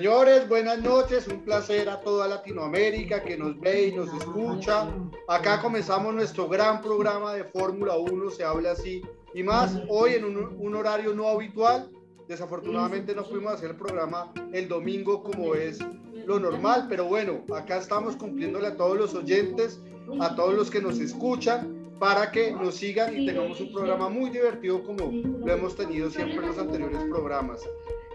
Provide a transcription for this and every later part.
Señores, buenas noches, un placer a toda Latinoamérica que nos ve y nos escucha. Acá comenzamos nuestro gran programa de Fórmula 1, se habla así y más, hoy en un, horario no habitual. Desafortunadamente no pudimos hacer el programa el domingo como es lo normal, pero bueno, acá estamos cumpliéndole a todos los oyentes, a todos los que nos escuchan, para que nos sigan y tengamos un programa muy divertido como lo hemos tenido siempre en los anteriores programas.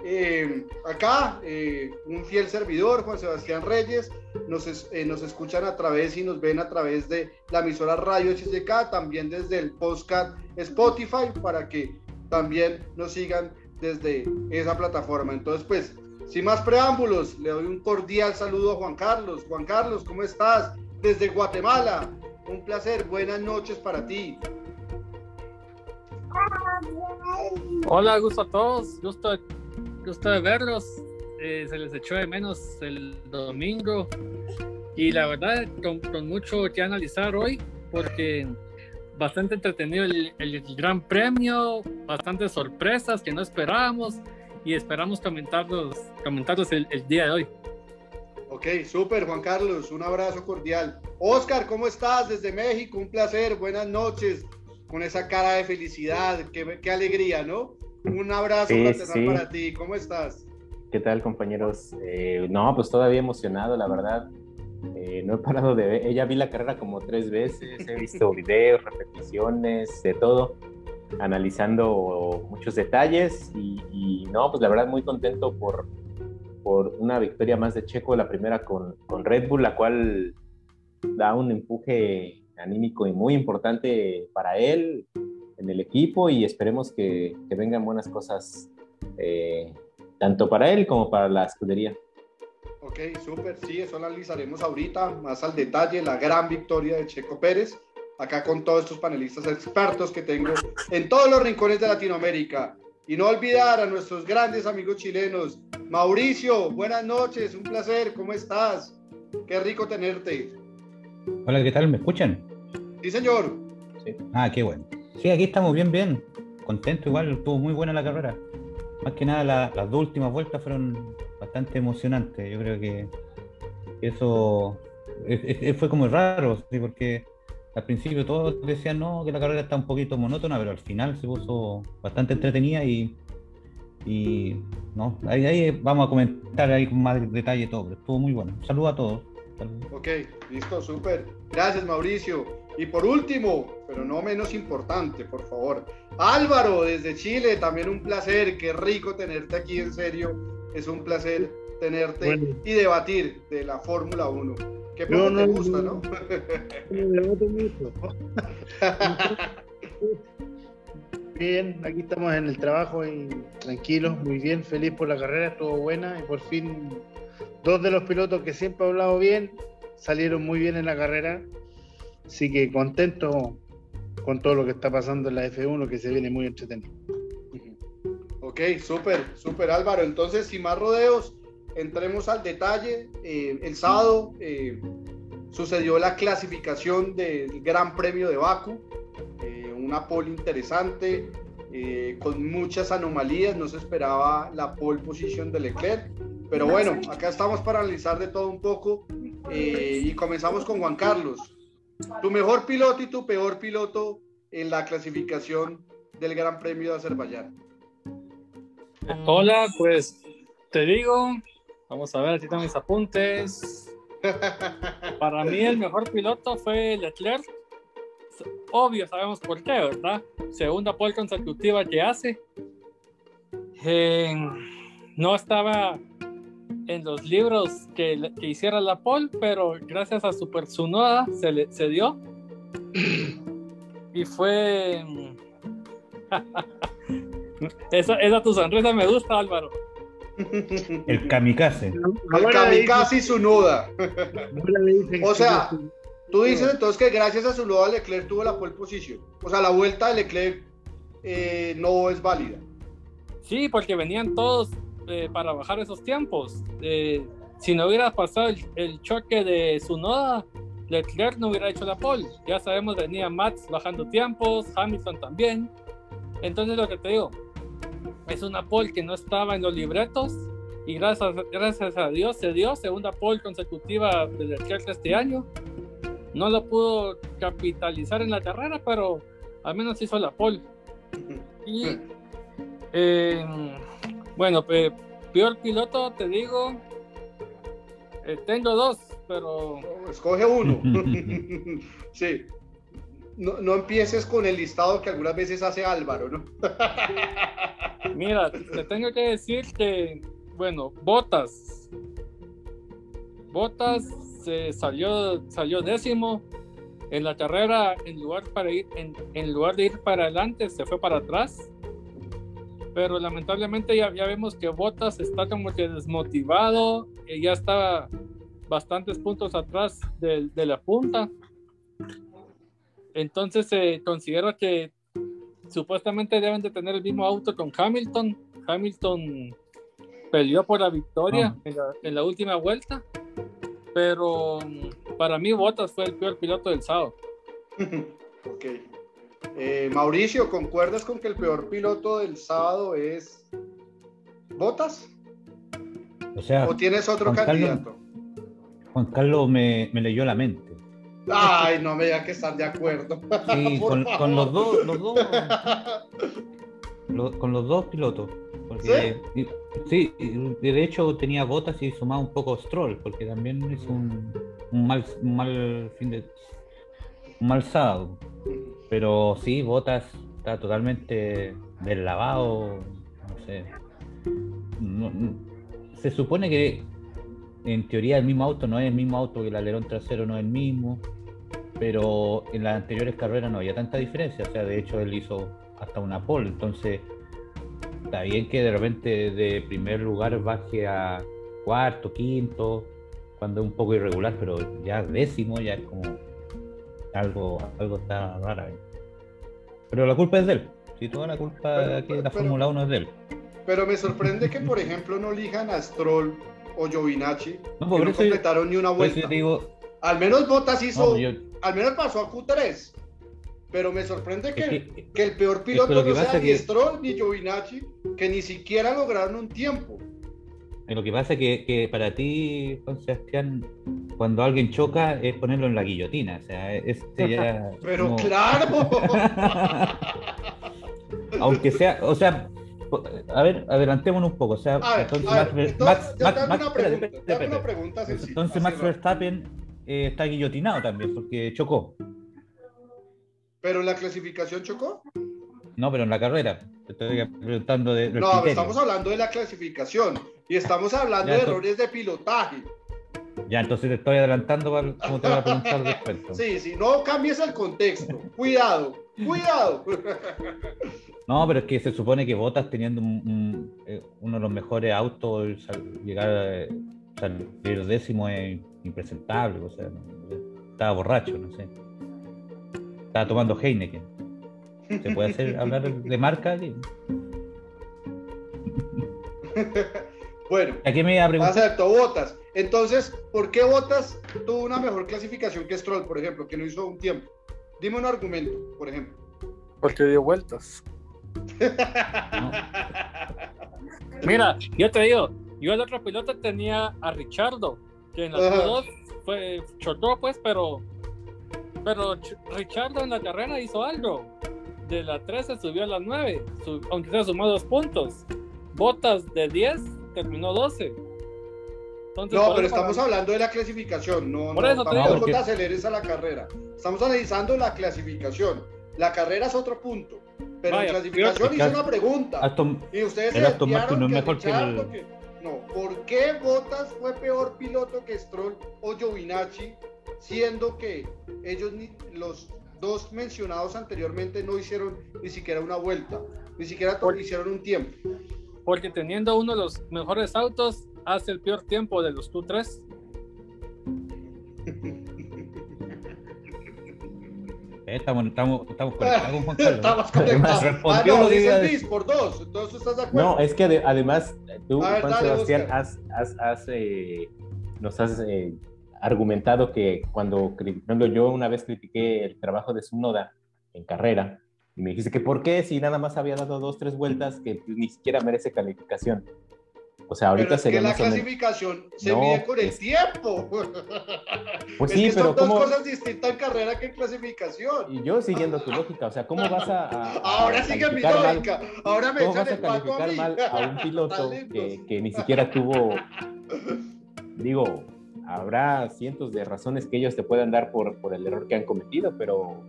Eh, acá, eh, un fiel servidor, Juan Sebastián Reyes, nos, eh, nos escuchan a través y nos ven a través de la emisora Radio HCK, también desde el podcast Spotify, para que también nos sigan desde esa plataforma. Entonces, pues, sin más preámbulos, le doy un cordial saludo a Juan Carlos. Juan Carlos, ¿cómo estás? Desde Guatemala. Un placer, buenas noches para ti. Hola, gusto a todos, gusto gusto de verlos. Eh, se les echó de menos el domingo y la verdad con, mucho que analizar hoy porque bastante entretenido el, gran premio, bastantes sorpresas que no esperábamos y esperamos comentarlos, comentarlos el, el día de hoy. Ok, súper Juan Carlos, un abrazo cordial. Oscar, ¿cómo estás desde México? Un placer, buenas noches, con esa cara de felicidad, qué, qué alegría, ¿no? Un abrazo para ti. ¿Cómo estás? ¿Qué tal, compañeros? Eh, no, pues todavía emocionado, la verdad. Eh, no he parado de ver. Ella vi la carrera como tres veces. He visto videos, repeticiones, de todo, analizando muchos detalles. Y, no, pues la verdad, muy contento por, por una victoria más de Checo, la primera con, con Red Bull, la cual da un empuje anímico y muy importante para él en el equipo y esperemos que, que vengan buenas cosas eh, tanto para él como para la escudería. Ok, súper, sí, eso lo analizaremos ahorita, más al detalle, la gran victoria de Checo Pérez, acá con todos estos panelistas expertos que tengo en todos los rincones de Latinoamérica. Y no olvidar a nuestros grandes amigos chilenos. Mauricio, buenas noches, un placer, ¿cómo estás? Qué rico tenerte. Hola, ¿qué tal? ¿Me escuchan? Sí, señor. Ah, qué bueno. Sí, aquí estamos bien, bien. Contento igual, estuvo muy buena la carrera. Más que nada las dos últimas vueltas fueron bastante emocionantes. Yo creo que eso fue como raro, ¿sí? porque al principio todos decían no, que la carrera está un poquito monótona, pero al final se puso bastante entretenida y, y no, ahí, vamos a comentar ahí con más detalle todo, pero estuvo muy bueno. Saludos a todos. Ok, listo, súper. Gracias, Mauricio. Y por último, pero no menos importante, por favor, Álvaro desde Chile, también un placer, qué rico tenerte aquí, en serio, es un placer tenerte y debatir de la Fórmula 1. Qué poco te gusta, ¿no? Bien, aquí estamos en el trabajo y tranquilos, muy bien, feliz por la carrera, estuvo buena y por fin dos de los pilotos que siempre he hablado bien salieron muy bien en la carrera. Así que contento con todo lo que está pasando en la F1, que se viene muy entretenido. Ok, súper, súper Álvaro. Entonces, sin más rodeos, entremos al detalle. Eh, el sábado eh, sucedió la clasificación del Gran Premio de Baku, eh, una pole interesante, con muchas anomalías. No se esperaba la pole position de Leclerc. Pero bueno, acá estamos para analizar de todo un poco y comenzamos con Juan Carlos. Tu mejor piloto y tu peor piloto en la clasificación del Gran Premio de Azerbaiyán. Hola, pues te digo, vamos a ver, aquí están mis apuntes. Para mí el mejor piloto fue Leclerc. Obvio, sabemos por qué, ¿verdad? Segunda pole consecutiva que hace. no estaba en los libros que, que, hiciera la pole, pero gracias a Super Tsunoda se, le, se dio. Y fue. esa, esa tu sonrisa me gusta, Álvaro. El kamikaze. El kamikaze y Tsunoda. o sea, tú dices entonces que gracias a Tsunoda Leclerc tuvo la pole position. O sea, la vuelta de Leclerc eh, no es válida. Sí, porque venían todos eh, para bajar esos tiempos. Eh, si no hubiera pasado el, choque de su noda, Leclerc no hubiera hecho la pole. Ya sabemos, venía Max bajando tiempos, Hamilton también. Entonces lo que te digo, es una pole que no estaba en los libretos y gracias, gracias a Dios se dio segunda pole consecutiva de Leclerc este año. No lo pudo capitalizar en la carrera, pero al menos hizo la pole. Y eh, bueno, peor piloto, te digo, eh, tengo dos, pero... Escoge uno. sí. No, no, empieces con el listado que algunas veces hace Álvaro, ¿no? Mira, te tengo que decir que bueno, Botas. Botas se salió, salió décimo en la carrera, en lugar, para ir, en, lugar de ir para adelante, se fue para atrás. Pero lamentablemente ya, ya vemos que Botas está como que desmotivado, y ya está bastantes puntos atrás de, de la punta. Entonces se considera que supuestamente deben de tener el mismo auto con Hamilton. Hamilton peleó por la victoria en, la, última vuelta, pero mm, para mí Bottas fue el peor piloto del sábado. ok. Eh, Mauricio, ¿concuerdas con que el peor piloto del sábado es Bottas? O sea, ¿o tienes otro candidato? Juan Carlos me, leyó la mente. Ay, no me diga que están de acuerdo. Sí, con, los dos, los dos. con los dos pilotos. Porque, ¿Sí? de hecho tenía botas y sumaba un poco Stroll, porque también es un, mal, mal fin de un mal sábado. Pero sí, botas está totalmente deslavado, no sé. se supone que en teoría el mismo auto no es el mismo auto que el alerón trasero no es el mismo, pero en las anteriores carreras no había tanta diferencia, o sea, de hecho él hizo hasta una pole, entonces está bien que de repente de primer lugar baje a cuarto, quinto, cuando es un poco irregular, pero ya décimo ya es como algo, algo está raro. Pero la culpa es de él. Si toda la culpa aquí de la Fórmula 1 es de él. Pero me sorprende que, por ejemplo, no elijan a Stroll o Giovinacci, no, que no completaron ni una vuelta. al menos Bottas hizo, al menos pasó a Q3. Pero me sorprende que, que, el peor piloto no sea ni Stroll ni Giovinacci, que ni siquiera lograron un tiempo. Lo que pasa es que, que, para ti, Juan Sebastián, cuando alguien choca es ponerlo en la guillotina. O sea, este ya. Pero claro. Aunque sea, o sea, a ver, adelantémonos un poco. O sea, entonces, Max, Entonces Max Verstappen eh, está guillotinado también porque chocó. ¿Pero en la clasificación chocó? No, pero en la carrera. Te estoy preguntando de. No, estamos hablando de la clasificación y estamos hablando de errores de pilotaje. Ya, entonces te estoy adelantando para cómo te voy a preguntar después. Sí, sí, no cambies el contexto. Cuidado, cuidado. No, pero es que se supone que Botas teniendo eh, uno de los mejores autos, llegar a salir décimo es impresentable. O sea, estaba borracho, no sé. Estaba tomando Heineken. ¿Se puede hacer hablar de marca? bueno, ¿a qué me iba a preguntar? Acepto, Botas. Entonces, ¿por qué Botas tuvo una mejor clasificación que Stroll, por ejemplo, que no hizo un tiempo? Dime un argumento, por ejemplo. Porque dio vueltas. Mira, yo te digo, yo el otro piloto tenía a Richardo, que en las dos fue chocó pues, pero pero Richardo en la carrera hizo algo. De la 13 subió a la 9, aunque se sumó dos puntos. Botas de 10 terminó 12. no, pero estamos hablando de la clasificación, no, no tampoco te aceleres a la carrera. Estamos analizando la clasificación. La carrera es otro punto. Pero en clasificación hice una pregunta. y ustedes se desviaron no que Richardo, que, no, ¿por qué Botas fue peor piloto que Stroll o Giovinacci siendo que ellos, los dos mencionados anteriormente, no hicieron ni siquiera una vuelta, ni siquiera hicieron un tiempo. Porque teniendo uno de los mejores autos, hace el peor tiempo de los Q3. Eh, estamos, estamos, estamos conectados con Estamos conectados. Ah, no, dice por dos. Entonces, ¿estás de acuerdo? No, es que además, tú, Juan Sebastián, has, has, has eh, nos has eh, argumentado que cuando, cuando yo una vez critiqué el trabajo de Sunoda en carrera, y me dijiste que por qué si nada más había dado dos, tres vueltas que ni siquiera merece calificación. O sea, ahorita pero es sería que la clasificación se No, mide con el es- tiempo. Pues es sí, que pero son dos ¿cómo? cosas distintas en carrera que en clasificación. Y yo siguiendo tu lógica, o sea, ¿cómo vas a, a- a Ahora sigue mi calificar mal- lógica. Ahora me ¿Cómo echan vas a el a calificar mí. mal a un piloto que, que ni siquiera tuvo, digo, habrá cientos de razones que ellos te puedan dar por, por el error que han cometido, pero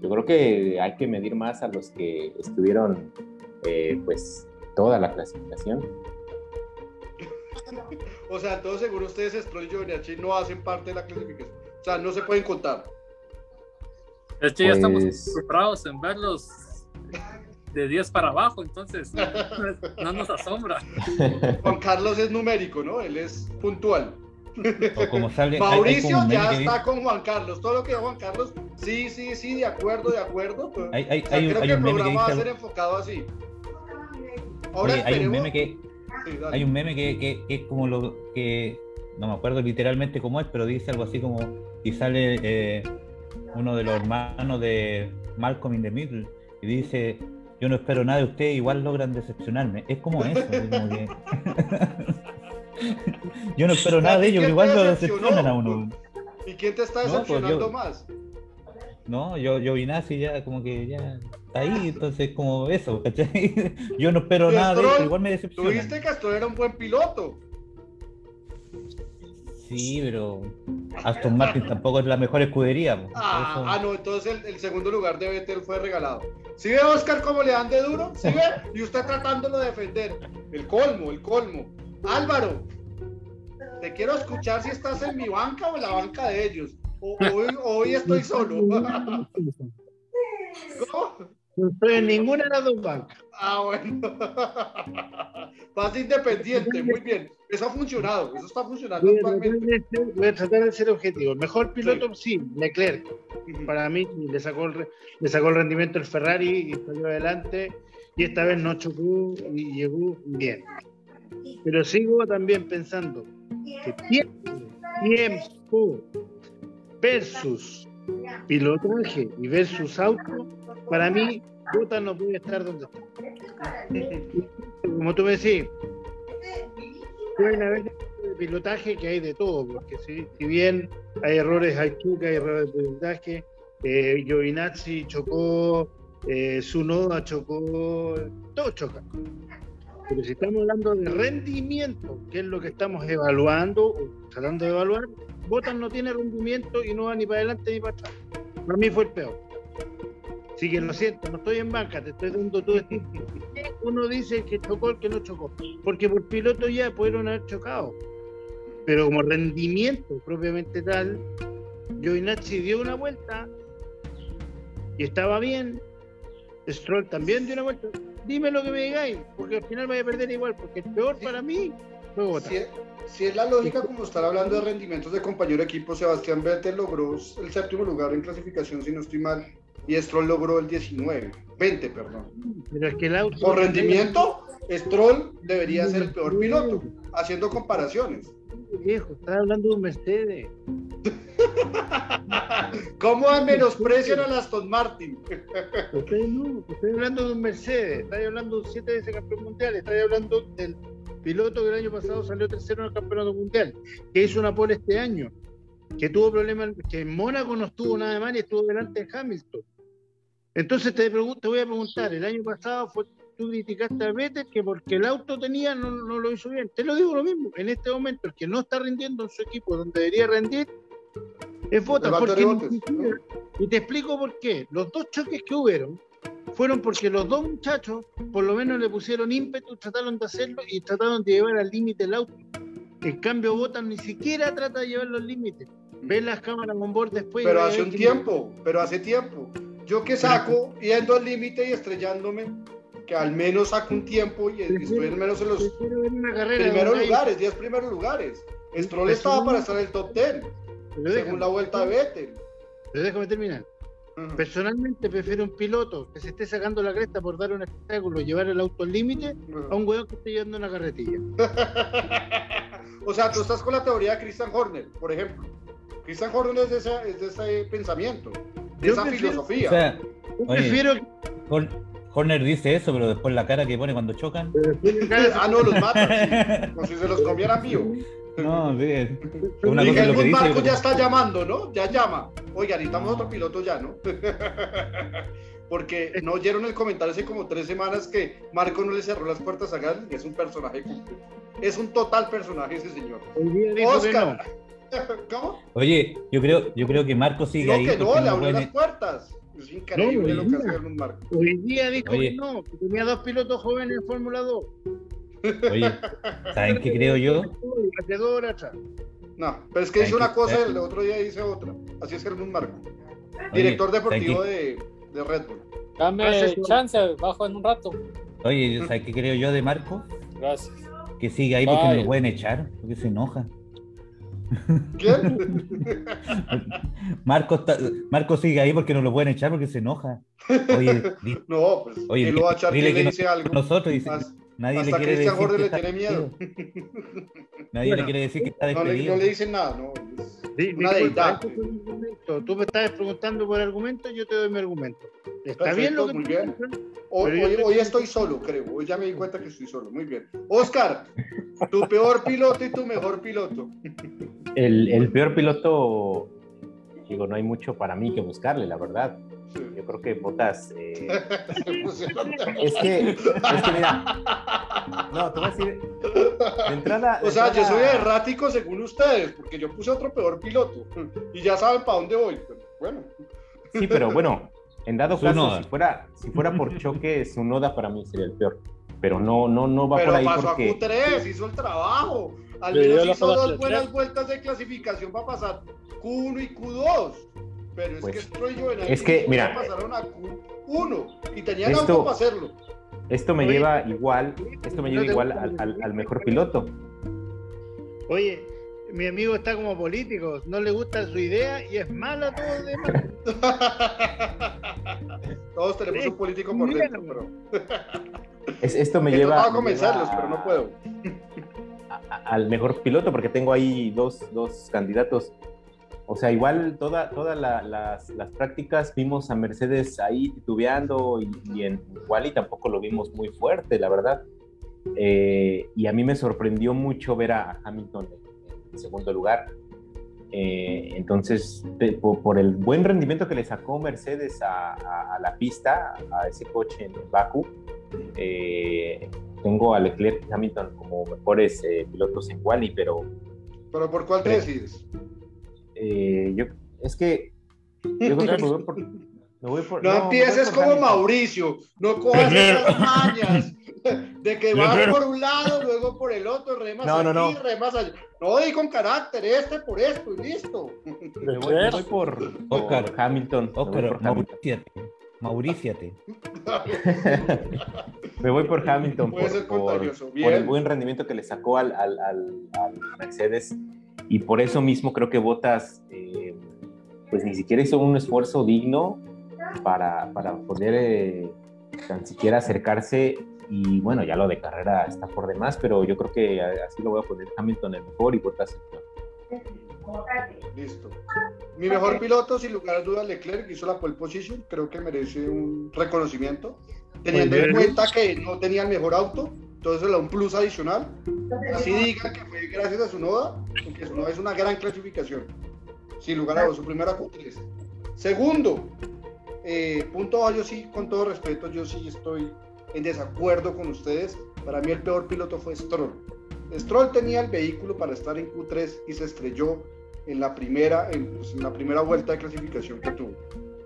yo creo que hay que medir más a los que estuvieron, eh, pues, toda la clasificación. O sea, todo seguro ustedes, Stroll y Giovinazzi, no hacen parte de la clasificación. O sea, no se pueden contar. Es que ya estamos Pues- acostumbrados en verlos de 10 para abajo, entonces no nos asombra. Juan Carlos es numérico, ¿no? Él es puntual. O como sale. hay- hay Mauricio un ya está con Juan Carlos. Todo lo que diga Juan Carlos, sí, sí, sí, de acuerdo, de acuerdo. Pero, Hay- hay- o sea, hay un- creo hay que el un meme que programa va a ser enfocado así. Ahora Oye, hay un meme que Sí, hay un meme que, que- que es como lo que no me acuerdo literalmente cómo es, pero dice algo así como y sale eh, uno de los hermanos de Malcolm in the Middle y dice yo no espero nada de ustedes, igual logran decepcionarme. Es como eso, es como que yo no espero nada de ellos, pero igual lo decepcionan a uno. ¿Y quién te está No, pues, decepcionando yo- más? No, yo, yo Vinazzi ya como que ya está ahí, entonces como eso, ¿cachai? Yo no espero Pero nada de ellos, igual me decepcionan. Tuviste que Astor era un buen piloto. Sí, pero Aston Martin tampoco es la mejor escudería. Ah, eso- ah, no, entonces el, el segundo lugar de Vettel fue regalado. ¿Sí ve Oscar cómo le dan de duro? ¿Sí ve? Y usted tratándolo de defender. El colmo, el colmo. Álvaro, te quiero escuchar si estás en mi banca o en la banca de ellos. O- hoy, hoy estoy solo. ¿Cómo? No estoy en ninguna de las dos bancas. Ah, bueno. Vas independiente, muy bien. Eso ha funcionado, eso está funcionando Voy actualmente. de ser, voy a tratar de ser objetivo. El mejor piloto, sí, Leclerc. Para mí le sacó, el, le sacó el rendimiento el Ferrari y salió adelante. Y esta vez no chocó y llegó bien. Pero sigo también pensando que tiempo, tiempo versus pilotaje y versus auto, para mí, Bottas no puede estar donde está. Como tú me decís, pueden haber pilotaje que hay de todo, porque si, bien hay errores, hay chuca, hay errores de pilotaje, eh, Giovinazzi chocó, eh, chocó, todo choca. Pero si estamos hablando de rendimiento, que es lo que estamos evaluando, o tratando de evaluar, Bottas no tiene rendimiento y no va ni para adelante ni para atrás. Para mí fue el peor. Así que lo siento, no estoy en banca, te estoy dando todo esto. Uno dice que chocó el que no chocó, porque por piloto ya pudieron haber chocado. Pero como rendimiento propiamente tal, Giovinazzi dio una vuelta y estaba bien. Stroll también dio una vuelta. Dime lo que me digáis, porque al final vaya a perder igual, porque el peor para mí fue. Si, si es la lógica como estar hablando de rendimientos de compañero equipo, Sebastián Vettel logró el séptimo lugar en clasificación, si no estoy mal, y Stroll logró el 19, 20, perdón. Pero es que el auto. Por rendimiento, Stroll debería ser el peor piloto, haciendo comparaciones. Viejo, estás hablando de un Mercedes. ¿Cómo menosprecian a Aston Martin? Ustedes no, estoy hablando de un Mercedes, estoy hablando de un siete veces campeón mundial, estoy hablando del piloto que el año pasado salió tercero en el campeonato mundial, que hizo una pole este año, que tuvo problemas, que en Mónaco no estuvo nada mal y estuvo delante de Hamilton. Entonces te, te voy a preguntar, el año pasado fue, tú criticaste a Vettel que porque el auto tenía no, no lo hizo bien. Te lo digo lo mismo, en este momento el que no está rindiendo en su equipo donde debería rendir es Valtteri porque siquiera- y te explico por qué. Los dos choques que hubieron fueron porque los dos muchachos por lo menos le pusieron ímpetu, trataron de hacerlo y trataron de llevar al límite el auto. En cambio, Bottas ni siquiera trata de llevarlo al límite. Ves las cámaras on board después. Pero hace un tiempo, pero hace tiempo. Yo que saco, yendo al límite y estrellándome, que al menos saco un tiempo y estoy al menos en los Prefiero primeros lugares, 10 primeros lugares. Stroll Pero estaba para estar en el top 10, Pero según la vuelta de Vettel. pero déjame terminar. Ujú. Personalmente prefiero un piloto que se esté sacando la cresta por dar un espectáculo, llevar el auto al límite, a un weón que esté llevando una carretilla. o sea, tú estás con la teoría de Christian Horner, por ejemplo. Christian Horner es de ese, es de ese pensamiento, de Yo esa prefiero- filosofía. O sea, Yo Oye. prefiero Hor- Horner dice eso, pero después la cara que pone cuando chocan. ah, no, los matan. Sí. Como si se los comieran vivos. No, sí. Es una cosa lo que dice, Marco ya está llamando, ¿no? Ya llama. Oiga, necesitamos otro piloto ya, ¿no? Porque no oyeron el comentario hace como tres semanas que Marco no le cerró las puertas a Gasly, es un personaje Es un total personaje ese señor. Oscar. ¿Cómo? Oye, yo creo, yo creo que Marco sigue ahí. que no, le abrió las puertas. Es increíble lo que hace Marco. Hoy día dijo que no, que tenía dos pilotos jóvenes en Fórmula 2. Oye, ¿saben qué creo yo? No, pero es que dice una cosa y el otro día dice otra. Así es Helmut Marco. Director deportivo de, de, Red Bull. Dame chance, bajo en un rato. Oye, ¿sabes qué creo yo de Marco? Gracias. Que sigue ahí porque no lo pueden echar, porque se enoja. Marco, Marco sigue ahí porque no lo pueden echar porque se enoja. Oye, no, pues, oye, lo va a echar que le dice algo. Nosotros dice, Nadie Hasta le quiere Christian decir le tiene miedo. Nadie le quiere decir que está despedido. No le, dicen nada, no. Sí, una. Tú me estás preguntando por argumento, yo te doy mi argumento. Está bien lo que muy bien. Hoy, hoy, estoy solo, creo. Hoy ya me di cuenta que estoy solo. Muy bien. Oscar, tu peor piloto y tu mejor piloto. El, el peor piloto, digo, no hay mucho para mí que buscarle, la verdad. Yo creo que Botas. Eh, es, que, es que, mira. No, te voy a decir. De entrada. o sea, yo soy errático según ustedes, porque yo puse otro peor piloto. Y ya saben para dónde voy. Pero bueno. Sí, pero bueno, en dado caso, si fuera, si fuera por choque, su noda para mí sería el peor. Pero no, no, no va pero por ahí. pasó porque... a Q3, hizo el trabajo. Al menos hizo dos buenas vueltas de clasificación para pasar Q1 y Q2. Pero es pues, que yo en es que, mira, pasaron a Q1 y tenían esto, para hacerlo. Esto me lleva igual, esto me lleva igual al, al, mejor piloto. Oye, mi amigo está como político, no le gusta su idea y es mala todo el demás. Todos tenemos un político por dentro, pero. es, esto me lleva. a convencerlos, pero no puedo. al mejor piloto, porque tengo ahí dos, dos candidatos o sea, igual todas toda las, las, prácticas vimos a Mercedes ahí titubeando y, en igual y tampoco lo vimos muy fuerte, la verdad. Eh, y a mí me sorprendió mucho ver a Hamilton en segundo lugar. Eh, entonces, por, el buen rendimiento que le sacó Mercedes a, la pista, a ese coche en Baku, eh, tengo a Leclerc y Hamilton como mejores pilotos en Quali, pero... ¿Pero por cuál te decides? Eh, yo, es que yo creo que me voy por, me voy por, no, no, empieces como Mauricio, no cojas esas mañas de que vas por un lado, luego por el otro, remas no, no, aquí, no. remas allá. No, y con carácter, este por esto y listo. Me voy, me voy por, Oscar Hamilton. Oscar, Mauriciate. me voy por Hamilton por, por, por, el buen rendimiento que le sacó al, al, al, al Mercedes y por eso mismo creo que Botas, eh, pues ni siquiera hizo un esfuerzo digno para, para poder eh, tan siquiera acercarse. Y bueno, ya lo de carrera está por demás, pero yo creo que así lo voy a poner Hamilton el mejor y Botas el peor. Listo. Mi mejor piloto, sin lugar a dudas, Leclerc, hizo la pole position. Creo que merece un reconocimiento. Teniendo en cuenta que no tenía el mejor auto, entonces le da un plus adicional. Así diga que fue gracias a su noda, porque su noda es una gran clasificación. Sin lugar a dudas, su primera Q3. Segundo, eh, punto A, yo sí, con todo respeto, yo sí estoy en desacuerdo con ustedes. Para mí el peor piloto fue Stroll. Stroll tenía el vehículo para estar en Q3 y se estrelló en la primera, en, pues, la primera vuelta de clasificación que tuvo.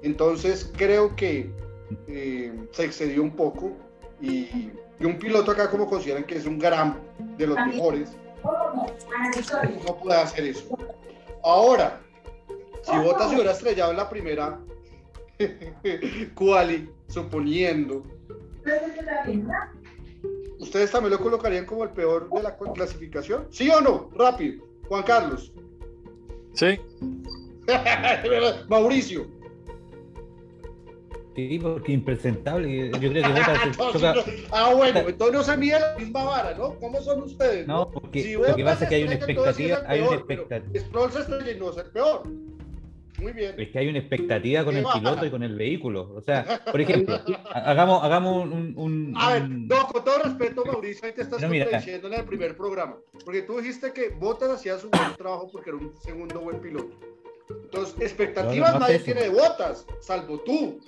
Entonces creo que eh, se excedió un poco y y un piloto acá como consideran que es un gran de los mejores, no puede hacer eso. Ahora, si Bottas se hubiera estrellado en la primera quali, suponiendo, ¿ustedes también lo colocarían como el peor de la clasificación? ¿Sí o no? Rápido. Juan Carlos. Sí. Mauricio. Sí, porque impresentable. Yo creo que Ah, bueno, entonces no se mide la misma vara, ¿no? ¿Cómo son ustedes? No, porque lo que pasa es que hay una expectativa. Hay una expectativa. Se no es el peor. Muy bien. Es que hay una expectativa con el piloto y con el vehículo. O sea, por ejemplo, hagamos, hagamos un, A ver, no, con todo respeto, Mauricio, ahí te estás contradiciendo en el primer programa. Porque tú dijiste que Botas hacía su buen trabajo porque era un segundo buen piloto. Entonces, expectativas nadie tiene de Botas, salvo tú.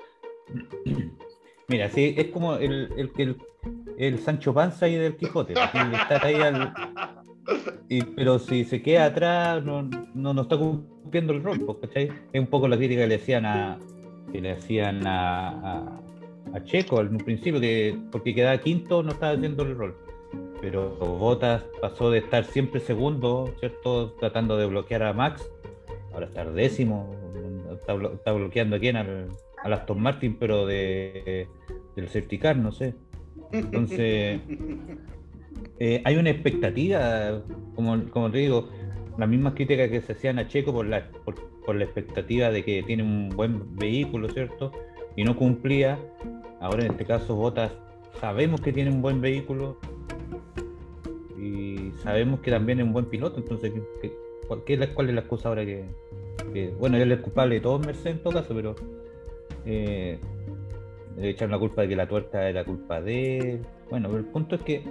Mira, sí, es como el, el, el, Sancho Panza y del Quijote. Está ahí al, pero si se queda atrás, no, no, no está cumpliendo el rol, pues, ¿cachai? Es un poco la crítica que le hacían a, que le hacían a, a, Checo al principio, que porque quedaba quinto no estaba haciendo el rol. Pero Bottas pasó de estar siempre segundo, ¿cierto? Tratando de bloquear a Max, ahora estar décimo, está, está bloqueando a quién, al, al, Aston Martin, pero de, del safety no sé. Entonces, eh, hay una expectativa, como, como te digo, las mismas críticas que se hacían a Checo por la, por, la expectativa de que tiene un buen vehículo, ¿cierto? Y no cumplía. Ahora en este caso Botas sabemos que tiene un buen vehículo y sabemos que también es un buen piloto, entonces cuál, es la, ¿cuál es la excusa ahora que, bueno, él es culpable de todo Mercedes en todo caso, pero eh, le echan la culpa de que la tuerta era culpa de él. Bueno, pero el punto es que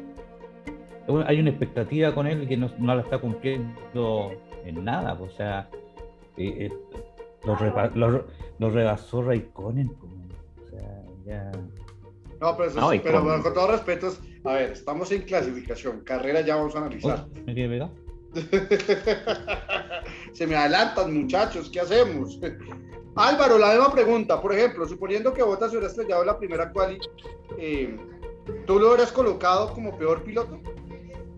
hay una expectativa con él que no, la está cumpliendo en nada. O sea, eh, eh, los, rebasó Raikkonen. O sea, ya. No, pero, pero, con... todo respeto, a ver, estamos en clasificación, carrera ya vamos a analizar. ¿Me Se me adelantan, muchachos, ¿qué hacemos? Álvaro, la misma pregunta. Por ejemplo, suponiendo que Bottas hubiera estrellado la primera quali, eh, ¿tú lo hubieras colocado como peor piloto?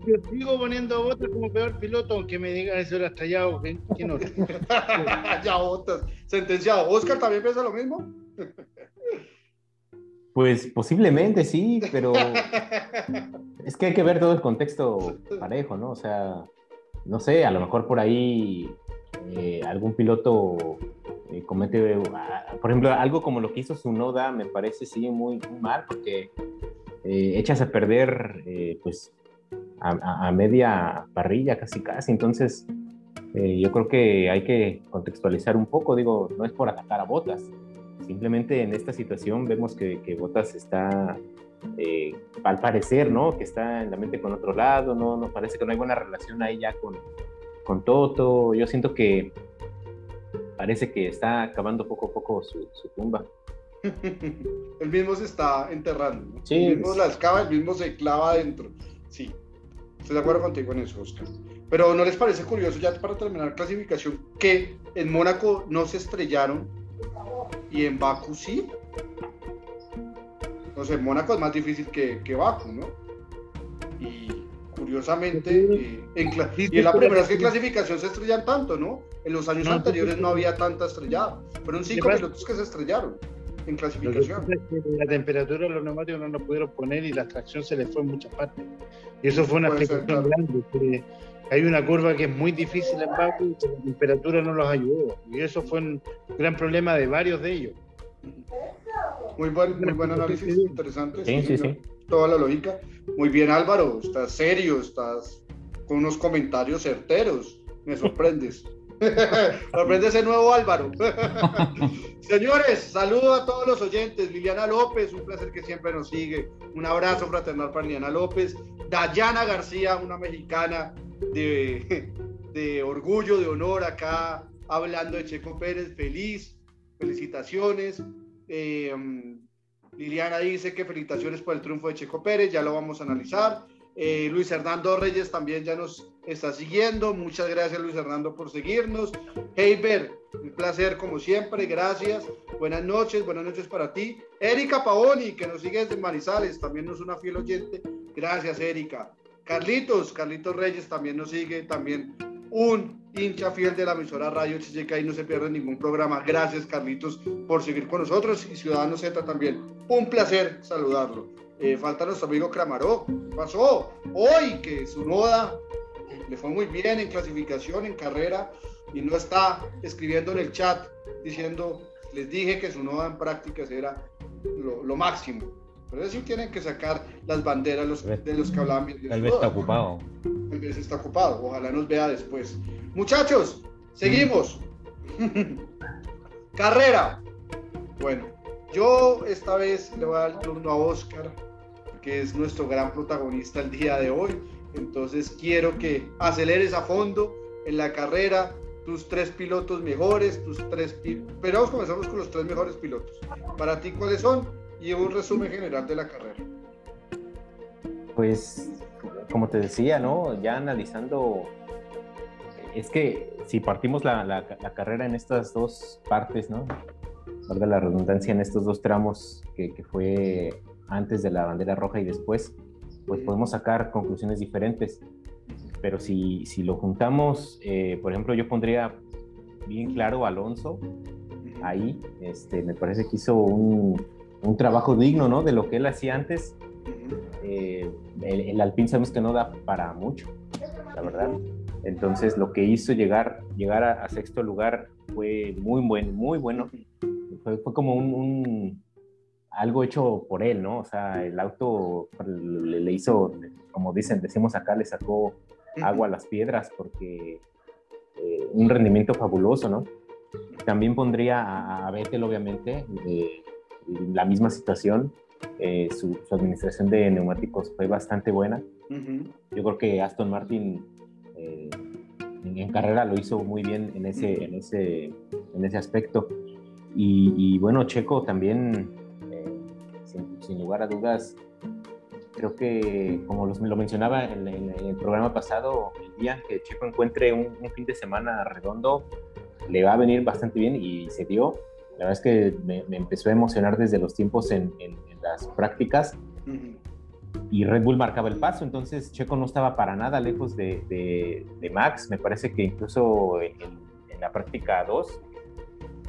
Yo sigo poniendo a Botas como peor piloto, aunque me digan eso era estallado. ¿Quién otro? ya Botas, sentenciado. ¿Oscar también piensa lo mismo? Pues posiblemente sí, pero es que hay que ver todo el contexto parejo, ¿no? O sea, no sé, a lo mejor por ahí eh, algún piloto eh, comete, ah, por ejemplo, algo como lo que hizo Sunoda me parece sí muy, mal porque eh, echas a perder pues a, media parrilla, casi casi. Entonces, eh, yo creo que hay que contextualizar un poco. Digo, no es por atacar a Botas. Simplemente en esta situación vemos que, que Botas está, eh, al parecer, ¿no? Que está en la mente con otro lado, ¿no? No parece que no hay buena relación ahí ya con, con Toto. Yo siento que parece que está acabando poco a poco su, su tumba. el mismo se está enterrando. Sí, el mismo la excava, el mismo se clava adentro. Sí. Estoy de acuerdo contigo en eso, Oscar. Pero ¿no les parece curioso, ya para terminar clasificación, que en Mónaco no se estrellaron y en Baku sí? No sé, Mónaco es más difícil que, que Baku, ¿no? Y curiosamente, eh, en, y en la primera vez que clasificación se estrellan tanto, ¿no? En los años anteriores no había tanta estrellada. Fueron cinco pilotos que se estrellaron en clasificación. La temperatura de los neumáticos no nos pudieron poner y la tracción se les fue en muchas partes. Y eso fue una explicación grande. hay una curva que es muy difícil en Baku y la temperatura no los ayudó. Y eso fue un gran problema de varios de ellos. Muy buen, muy buen análisis, interesante. Sí, sí, sí. Toda la lógica. Muy bien, Álvaro. Estás serio, estás con unos comentarios certeros. Me sorprendes. Sorprende ese nuevo Álvaro. Señores, saludo a todos los oyentes. Liliana López, un placer que siempre nos sigue. Un abrazo fraternal para Liliana López. Dayana García, una mexicana de, de orgullo, de honor acá, hablando de Checo Pérez. Feliz, felicitaciones. Eh, Liliana dice que felicitaciones por el triunfo de Checo Pérez, ya lo vamos a analizar. Eh, Luis Hernando Reyes también ya nos está siguiendo. Muchas gracias Luis Hernando por seguirnos. Heiber, un placer como siempre, gracias. Buenas noches, buenas noches para ti. Erika Paoni, que nos sigue desde Manizales, también nos una fiel oyente. Gracias Erika. Carlitos, Carlitos Reyes también nos sigue, también un hincha fiel de la emisora Radio Chicheca y no se pierde ningún programa. Gracias Carlitos por seguir con nosotros y Ciudadanos Z también. Un placer saludarlo. Eh, falta nuestro amigo Kramaró. pasó? Hoy que su noda le fue muy bien en clasificación, en carrera, y no está escribiendo en el chat diciendo, les dije que su noda en prácticas era lo, máximo. Pero sí tienen que sacar las banderas los, de los que hablaban bien. Tal vez está ocupado. Tal vez está ocupado. Ojalá nos vea después. Muchachos, seguimos. Carrera. Bueno, yo esta vez le voy a dar el turno a Oscar, que es nuestro gran protagonista el día de hoy. Entonces quiero que aceleres a fondo en la carrera tus tres pilotos mejores, tus tres... Pero vamos comenzamos con los tres mejores pilotos. Para ti, ¿cuáles son? Y un resumen general de la carrera. Pues, como te decía, ¿no? Ya analizando, es que si partimos la, la, carrera en estas dos partes, ¿no? Valga la redundancia en estos dos tramos que, que fue antes de la bandera roja y después, pues podemos sacar conclusiones diferentes. Pero si, si lo juntamos, eh, por ejemplo, yo pondría bien claro a Alonso ahí. Este, me parece que hizo un, un trabajo digno ¿no? de lo que él hacía antes. Eh, el, el, Alpine sabemos que no da para mucho, la verdad. Entonces, lo que hizo llegar, llegar a, sexto lugar fue muy buen, muy bueno. Fue, fue como un, algo hecho por él, ¿no? O sea, el auto le, le, hizo, como dicen, decimos acá, le sacó agua a las piedras porque eh, un rendimiento fabuloso, ¿no? También pondría a, a Vettel, obviamente, eh, la misma situación. Eh, su, administración de neumáticos fue bastante buena. Yo creo que Aston Martin en, carrera lo hizo muy bien en ese, en ese, en ese aspecto. Y, bueno, Checo también, sin, sin, lugar a dudas, creo que, como lo mencionaba en, el programa pasado, el día que Checo encuentre un, fin de semana redondo, le va a venir bastante bien y se dio. La verdad es que me, empezó a emocionar desde los tiempos en, las prácticas. Y Red Bull marcaba el paso, entonces Checo no estaba para nada lejos de, Max, me parece que incluso en, la práctica 2,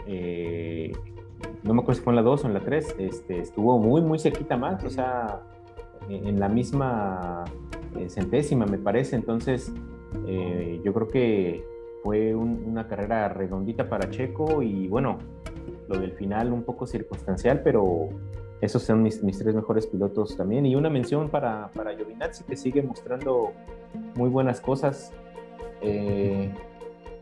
eh, no me acuerdo si fue en la 2 o en la 3, este, estuvo muy, muy cerquita Max, o sea, en la misma eh, centésima, me parece. Entonces, eh, yo creo que fue una carrera redondita para Checo y bueno, lo del final un poco circunstancial, pero esos son mis, mis tres mejores pilotos también. Y una mención para, para Giovinazzi, que sigue mostrando muy buenas cosas. Eh,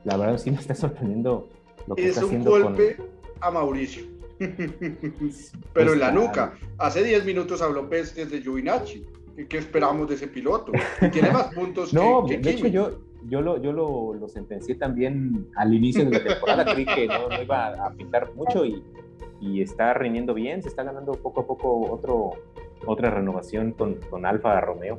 la verdad sí me está sorprendiendo lo que es está haciendo. un golpe a Mauricio. Pero en la nuca. Hace 10 minutos habló Pestes de Giovinacci. ¿Qué esperamos de ese piloto? Tiene más puntos no, que, de hecho yo, yo, lo, yo lo, lo, sentencié también al inicio de la temporada. Creí que no, iba a pintar mucho y, y, está rindiendo bien. Se está ganando poco a poco otro, otra renovación con, con Alfa Romeo.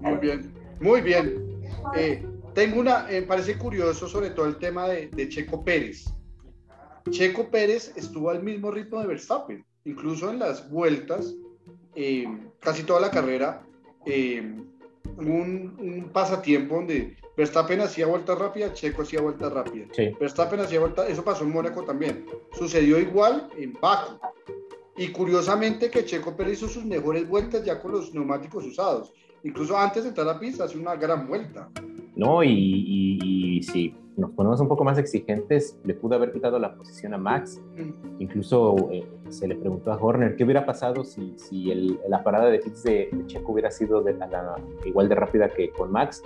Muy bien, muy bien. Eh, tengo una, me parece curioso sobre todo el tema de, de Checo Pérez. Checo Pérez estuvo al mismo ritmo de Verstappen, incluso en las vueltas, eh, casi toda la carrera, eh, un, pasatiempo donde Verstappen hacía vuelta rápida, Checo hacía vuelta rápida. Verstappen hacía vuelta, eso pasó en Mónaco también. Sucedió igual en Baku. Y curiosamente que Checo Pérez hizo sus mejores vueltas ya con los neumáticos usados. Incluso antes de entrar a la pista hace una gran vuelta. No, y, y, y sí, nos ponemos un poco más exigentes, le pudo haber quitado la posición a Max. Incluso eh, se le preguntó a Horner qué hubiera pasado si, si el, la parada de pits de, Checo hubiera sido de, igual de rápida que con Max.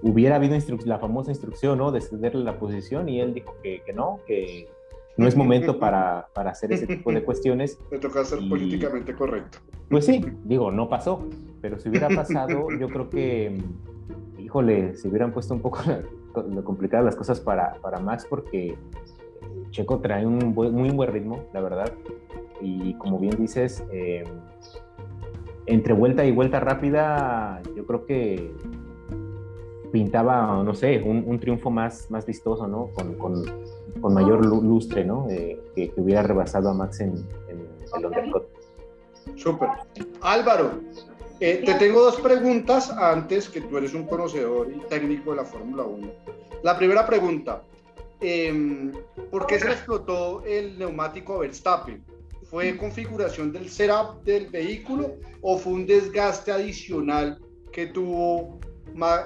Hubiera habido la famosa instrucción ¿no? de cederle la posición y él dijo que, que no, que no es momento para, para, hacer ese tipo de cuestiones. Le toca ser políticamente correcto. Pues sí, digo, no pasó, pero si hubiera pasado, yo creo que, híjole, se hubieran puesto un poco lo complicadas las cosas para, para Max porque Checo trae un muy buen ritmo, la verdad. Y como bien dices, eh, entre vuelta y vuelta rápida, yo creo que pintaba, no sé, un, triunfo más, más vistoso, ¿no? Con, con, con mayor lustre, ¿no? Eh, que, hubiera rebasado a Max en, en el undercut. Súper. Álvaro, eh, te tengo dos preguntas antes, que tú eres un conocedor y técnico de la Fórmula 1. La primera pregunta, eh, ¿por qué se explotó el neumático a Verstappen? ¿Fue configuración del setup del vehículo o fue un desgaste adicional que tuvo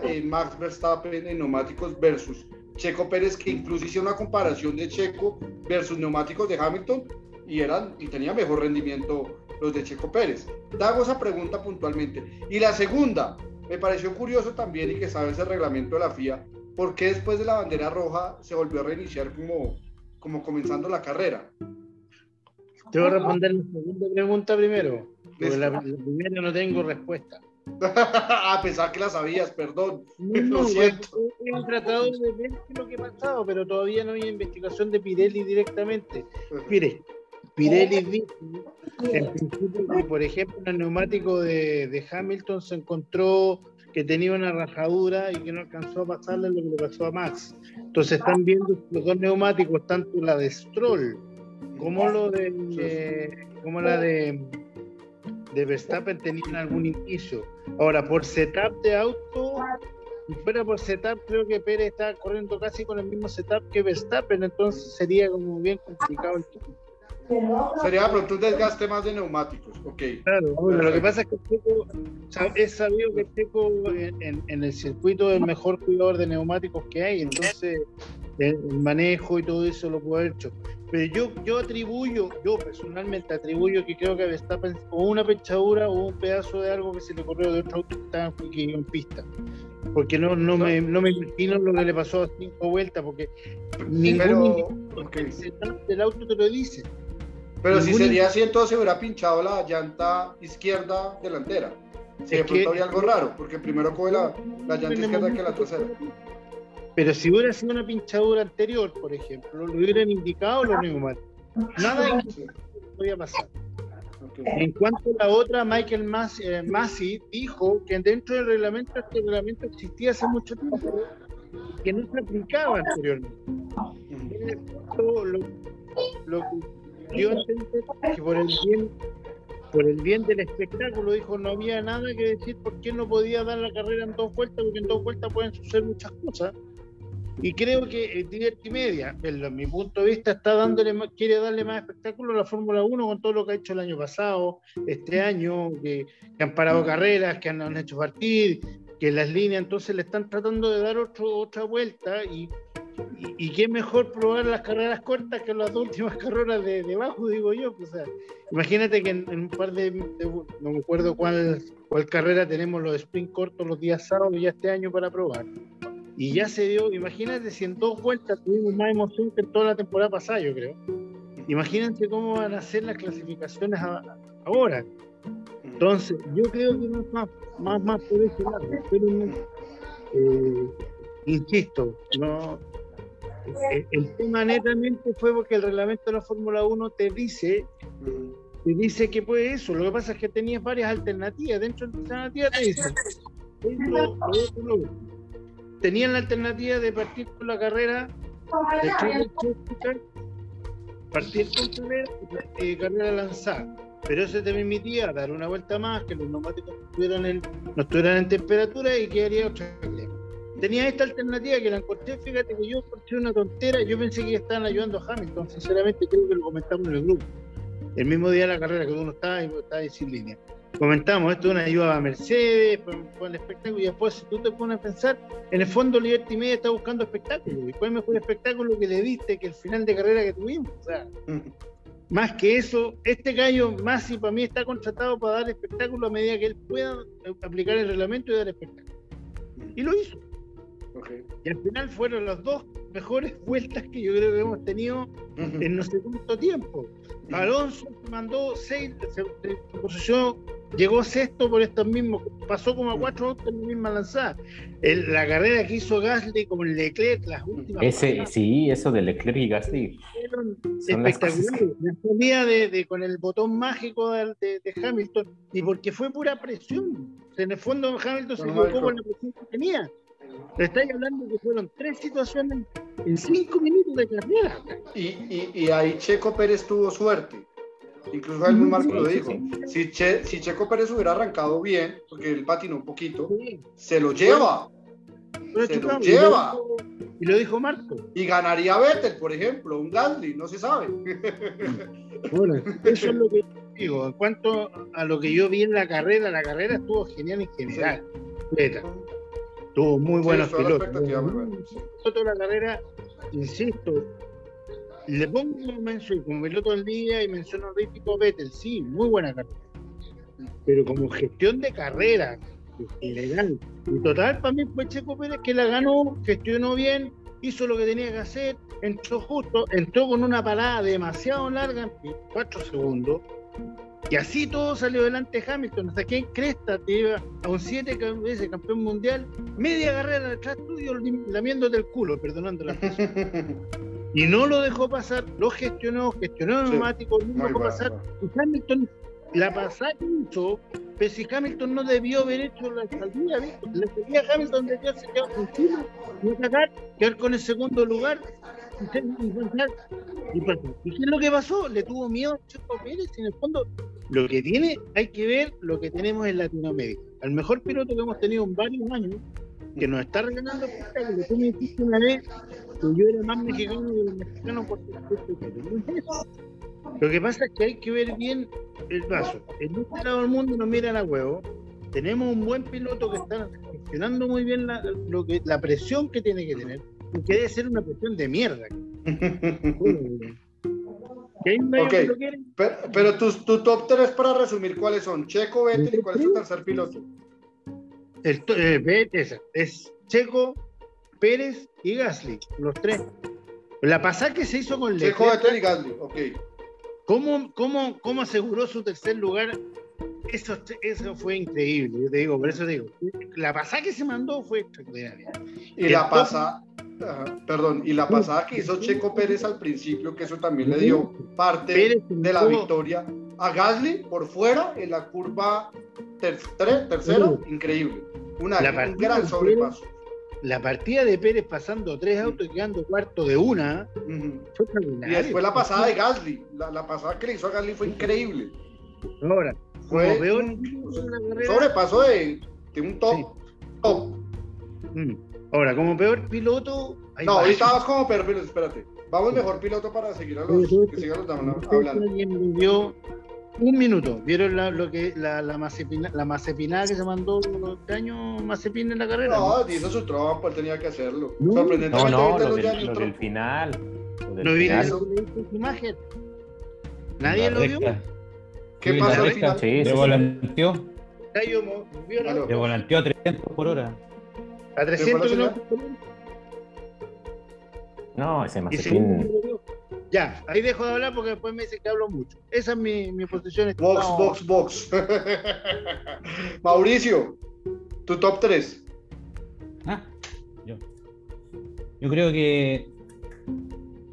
eh, Max Verstappen en neumáticos versus Checo Pérez, que incluso hizo una comparación de Checo versus neumáticos de Hamilton y, eran, y tenía mejor rendimiento los de Checo Pérez. Te hago esa pregunta puntualmente. Y la segunda, me pareció curioso también y que sabes el reglamento de la FIA, ¿por qué después de la bandera roja se volvió a reiniciar como, como comenzando la carrera? Te voy a responder la segunda pregunta primero, porque la, la primera no tengo respuesta. a pesar que la sabías, perdón. No, lo siento. He tratado de ver lo que ha pasado, pero todavía no hay investigación de Pirelli directamente. Mire, Pirelli dice, en principio, que, por ejemplo, en el neumático de, de, Hamilton se encontró que tenía una rajadura y que no alcanzó a pasarle lo que le pasó a Max. Entonces están viendo los dos neumáticos, tanto la de Stroll como lo de, de como la de de Verstappen tenían algún inicio. Ahora, por setup de auto, si fuera por setup, creo que Pérez está corriendo casi con el mismo setup que Verstappen, entonces sería como bien complicado el Sería pronto un desgaste más de neumáticos, ok. Claro, bueno, lo que pasa es que Checo, es sabido que Checo en, en, el circuito es el mejor cuidador de neumáticos que hay, entonces el manejo y todo eso lo puede haber hecho. Pero yo, yo atribuyo, yo personalmente atribuyo que creo que Verstappen o una pechadura o un pedazo de algo que se le corrió de otro auto que estaba en pista. Porque no, no, me, no me imagino lo que le pasó a cinco vueltas, porque ningún okay. del auto te lo dice. Pero si sería así, entonces hubiera pinchado la llanta izquierda delantera. Si de pronto habría algo raro, porque primero coge la, la llanta izquierda que la trasera. Pero si hubiera sido una pinchadura anterior, por ejemplo, lo hubieran indicado los neumáticos. Nada podía pasar. En cuanto a la otra, Michael Massey eh, dijo que dentro del reglamento, este reglamento existía hace mucho tiempo, que no se aplicaba anteriormente. Lo, lo que dio a entender que por el bien por el bien del espectáculo, dijo, no había nada que decir por qué no podía dar la carrera en dos vueltas, porque en dos vueltas pueden suceder muchas cosas. Y creo que Liberty Media, en mi punto de vista, está dándole quiere darle más espectáculo a la Fórmula 1 con todo lo que ha hecho el año pasado, este año, que, han parado carreras, que han, hecho partir, que las líneas entonces le están tratando de dar otro, otra vuelta y, y, qué mejor probar las carreras cortas que las últimas carreras de, debajo, digo yo. Pues, imagínate que en, un par de, no me acuerdo cuál, cuál carrera tenemos los sprint cortos los días sábados ya este año para probar y ya se dio, imagínate si en dos vueltas tuvimos más emoción que en toda la temporada pasada, yo creo. Imagínense cómo van a ser las clasificaciones ahora. Entonces, yo creo que no es más, más, más por ese. Pero, eh, insisto, no, eh, el, tema netamente fue porque el reglamento de la Fórmula 1 te dice te dice que puede eso. Lo que pasa es que tenías varias alternativas. Dentro de la alternativa te dice tenían la alternativa de partir con la carrera partir con carrera y carrera lanzada. Pero eso te permitía dar una vuelta más, que los neumáticos estuvieran en, no estuvieran en temperatura y quedaría otra Tenía esta alternativa que la encontré, fíjate que yo encontré una tontera, yo pensé que estaban ayudando a Hamilton, sinceramente creo que lo comentamos en el grupo. El mismo día de la carrera que uno estaba y estaba ahí sin línea comentamos, esto es una ayuda a Mercedes, con el espectáculo, y después si tú te pones a pensar, en el fondo Liberty Media está buscando espectáculo, y cuál mejor espectáculo que le diste que el final de carrera que tuvimos, o sea, más que eso, este gallo Masi para mí está contratado para dar espectáculo a medida que él pueda aplicar el reglamento y dar espectáculo. Y lo hizo. Y al final fueron las dos mejores vueltas que yo creo que hemos tenido en no sé cuánto tiempo. Alonso mandó seis, se, posición, llegó sexto por estos mismos, pasó como a cuatro autos en la misma lanzada. la carrera que hizo Gasly con Leclerc, las últimas. Ese, sí, eso de Leclerc y Gasly. Espectaculares. La de, de, con el botón mágico de, de, Hamilton, y porque fue pura presión. En el fondo Hamilton se equivocó con la presión que tenía. Estáis hablando que fueron tres situaciones en cinco minutos de carrera. Y, y, ahí Checo Pérez tuvo suerte. Incluso el Marco lo dijo. Si, si, Checo Pérez hubiera arrancado bien, porque él patinó un poquito, se lo lleva. se lo lleva. Y lo dijo Marco. Y ganaría Vettel, por ejemplo, un Gasly, no se sabe. Bueno, eso es lo que digo. En cuanto a lo que yo vi en la carrera, la carrera estuvo genial en general. Tuvo muy buenos pilotos. Toda la carrera, insisto, le pongo mención como piloto del día y menciono a Vettel, sí, muy buena carrera. Pero como gestión de carrera, ilegal. Y total, para mí fue Checo Pérez que la ganó, gestionó bien, hizo lo que tenía que hacer, entró justo, entró con una parada demasiado larga, en 4 segundos, y así todo salió adelante Hamilton, hasta que en Cresta te iba a un 7 veces campeón mundial, media carrera detrás tuyo lamiéndote el culo, perdonando la Y no lo dejó pasar, lo gestionó, gestionó el neumático, no lo dejó pasar. Y Hamilton, la pasada hizo, pero si Hamilton no debió haber hecho la salida, ¿viste? La salida Hamilton debió haberse quedado encima, no sacar, quedar con el segundo lugar y, qué es lo que pasó? Le tuvo miedo a Checo Pérez en el fondo lo que tiene, hay que ver lo que tenemos en Latinoamérica. Al mejor piloto que hemos tenido en varios años, que nos está regalando que tú me dijiste una vez que yo era más mexicano que los mexicanos por Lo que pasa es que hay que ver bien el vaso. En este lado del mundo nos miran a huevo. Tenemos un buen piloto que está gestionando muy bien la, lo que, la presión que tiene que tener que debe ser una cuestión de mierda. pero, tu, top 3 para resumir, ¿cuáles son? Checo, Vettel y cuál es tu tercer piloto. El, eh, es, Checo, Pérez y Gasly, los tres. La pasada que se hizo con Checo, Vettel y Gasly, ok. ¿Cómo, cómo, cómo aseguró su tercer lugar eso, eso fue increíble, yo te digo, por eso digo, la pasada que se mandó fue extraordinaria. Y la pasada, perdón, y la pasada que hizo Checo Pérez al principio, que eso también le dio parte de la victoria a Gasly por fuera en la curva tercero, increíble. Una, un gran sobrepaso. la partida de Pérez pasando tres autos y quedando cuarto de una. y después la pasada de Gasly, la, la pasada que le hizo a Gasly fue increíble. Ahora, fue un sobrepaso de, de un top. top. Mm. Ahora, como peor piloto. No, ahorita vas como peor piloto, espérate. Vamos mejor piloto para seguir a los que sigan los hablando. un minuto. ¿Vieron la, lo que la, la, mazepina, la mazepinada que se mandó este año Mazepin en la carrera? No, ¿no? hizo su trabajo, él tenía que hacerlo. No, Sorprendentemente, no, no lo, del, lo del final. Lo del ¿No viste eso imagen? ¿Nadie lo vio? ¿Qué pasó al final? Sí, de volanteó. De volanteó a 300 por hora. ¿A 300 kilómetros por hora? No, ese Mazepin. Ya, ahí dejo de hablar porque después me dice que hablo mucho. Esa es mi, mi posición. Box, box, box. Mauricio, tu top 3. Ah, yo. Yo creo que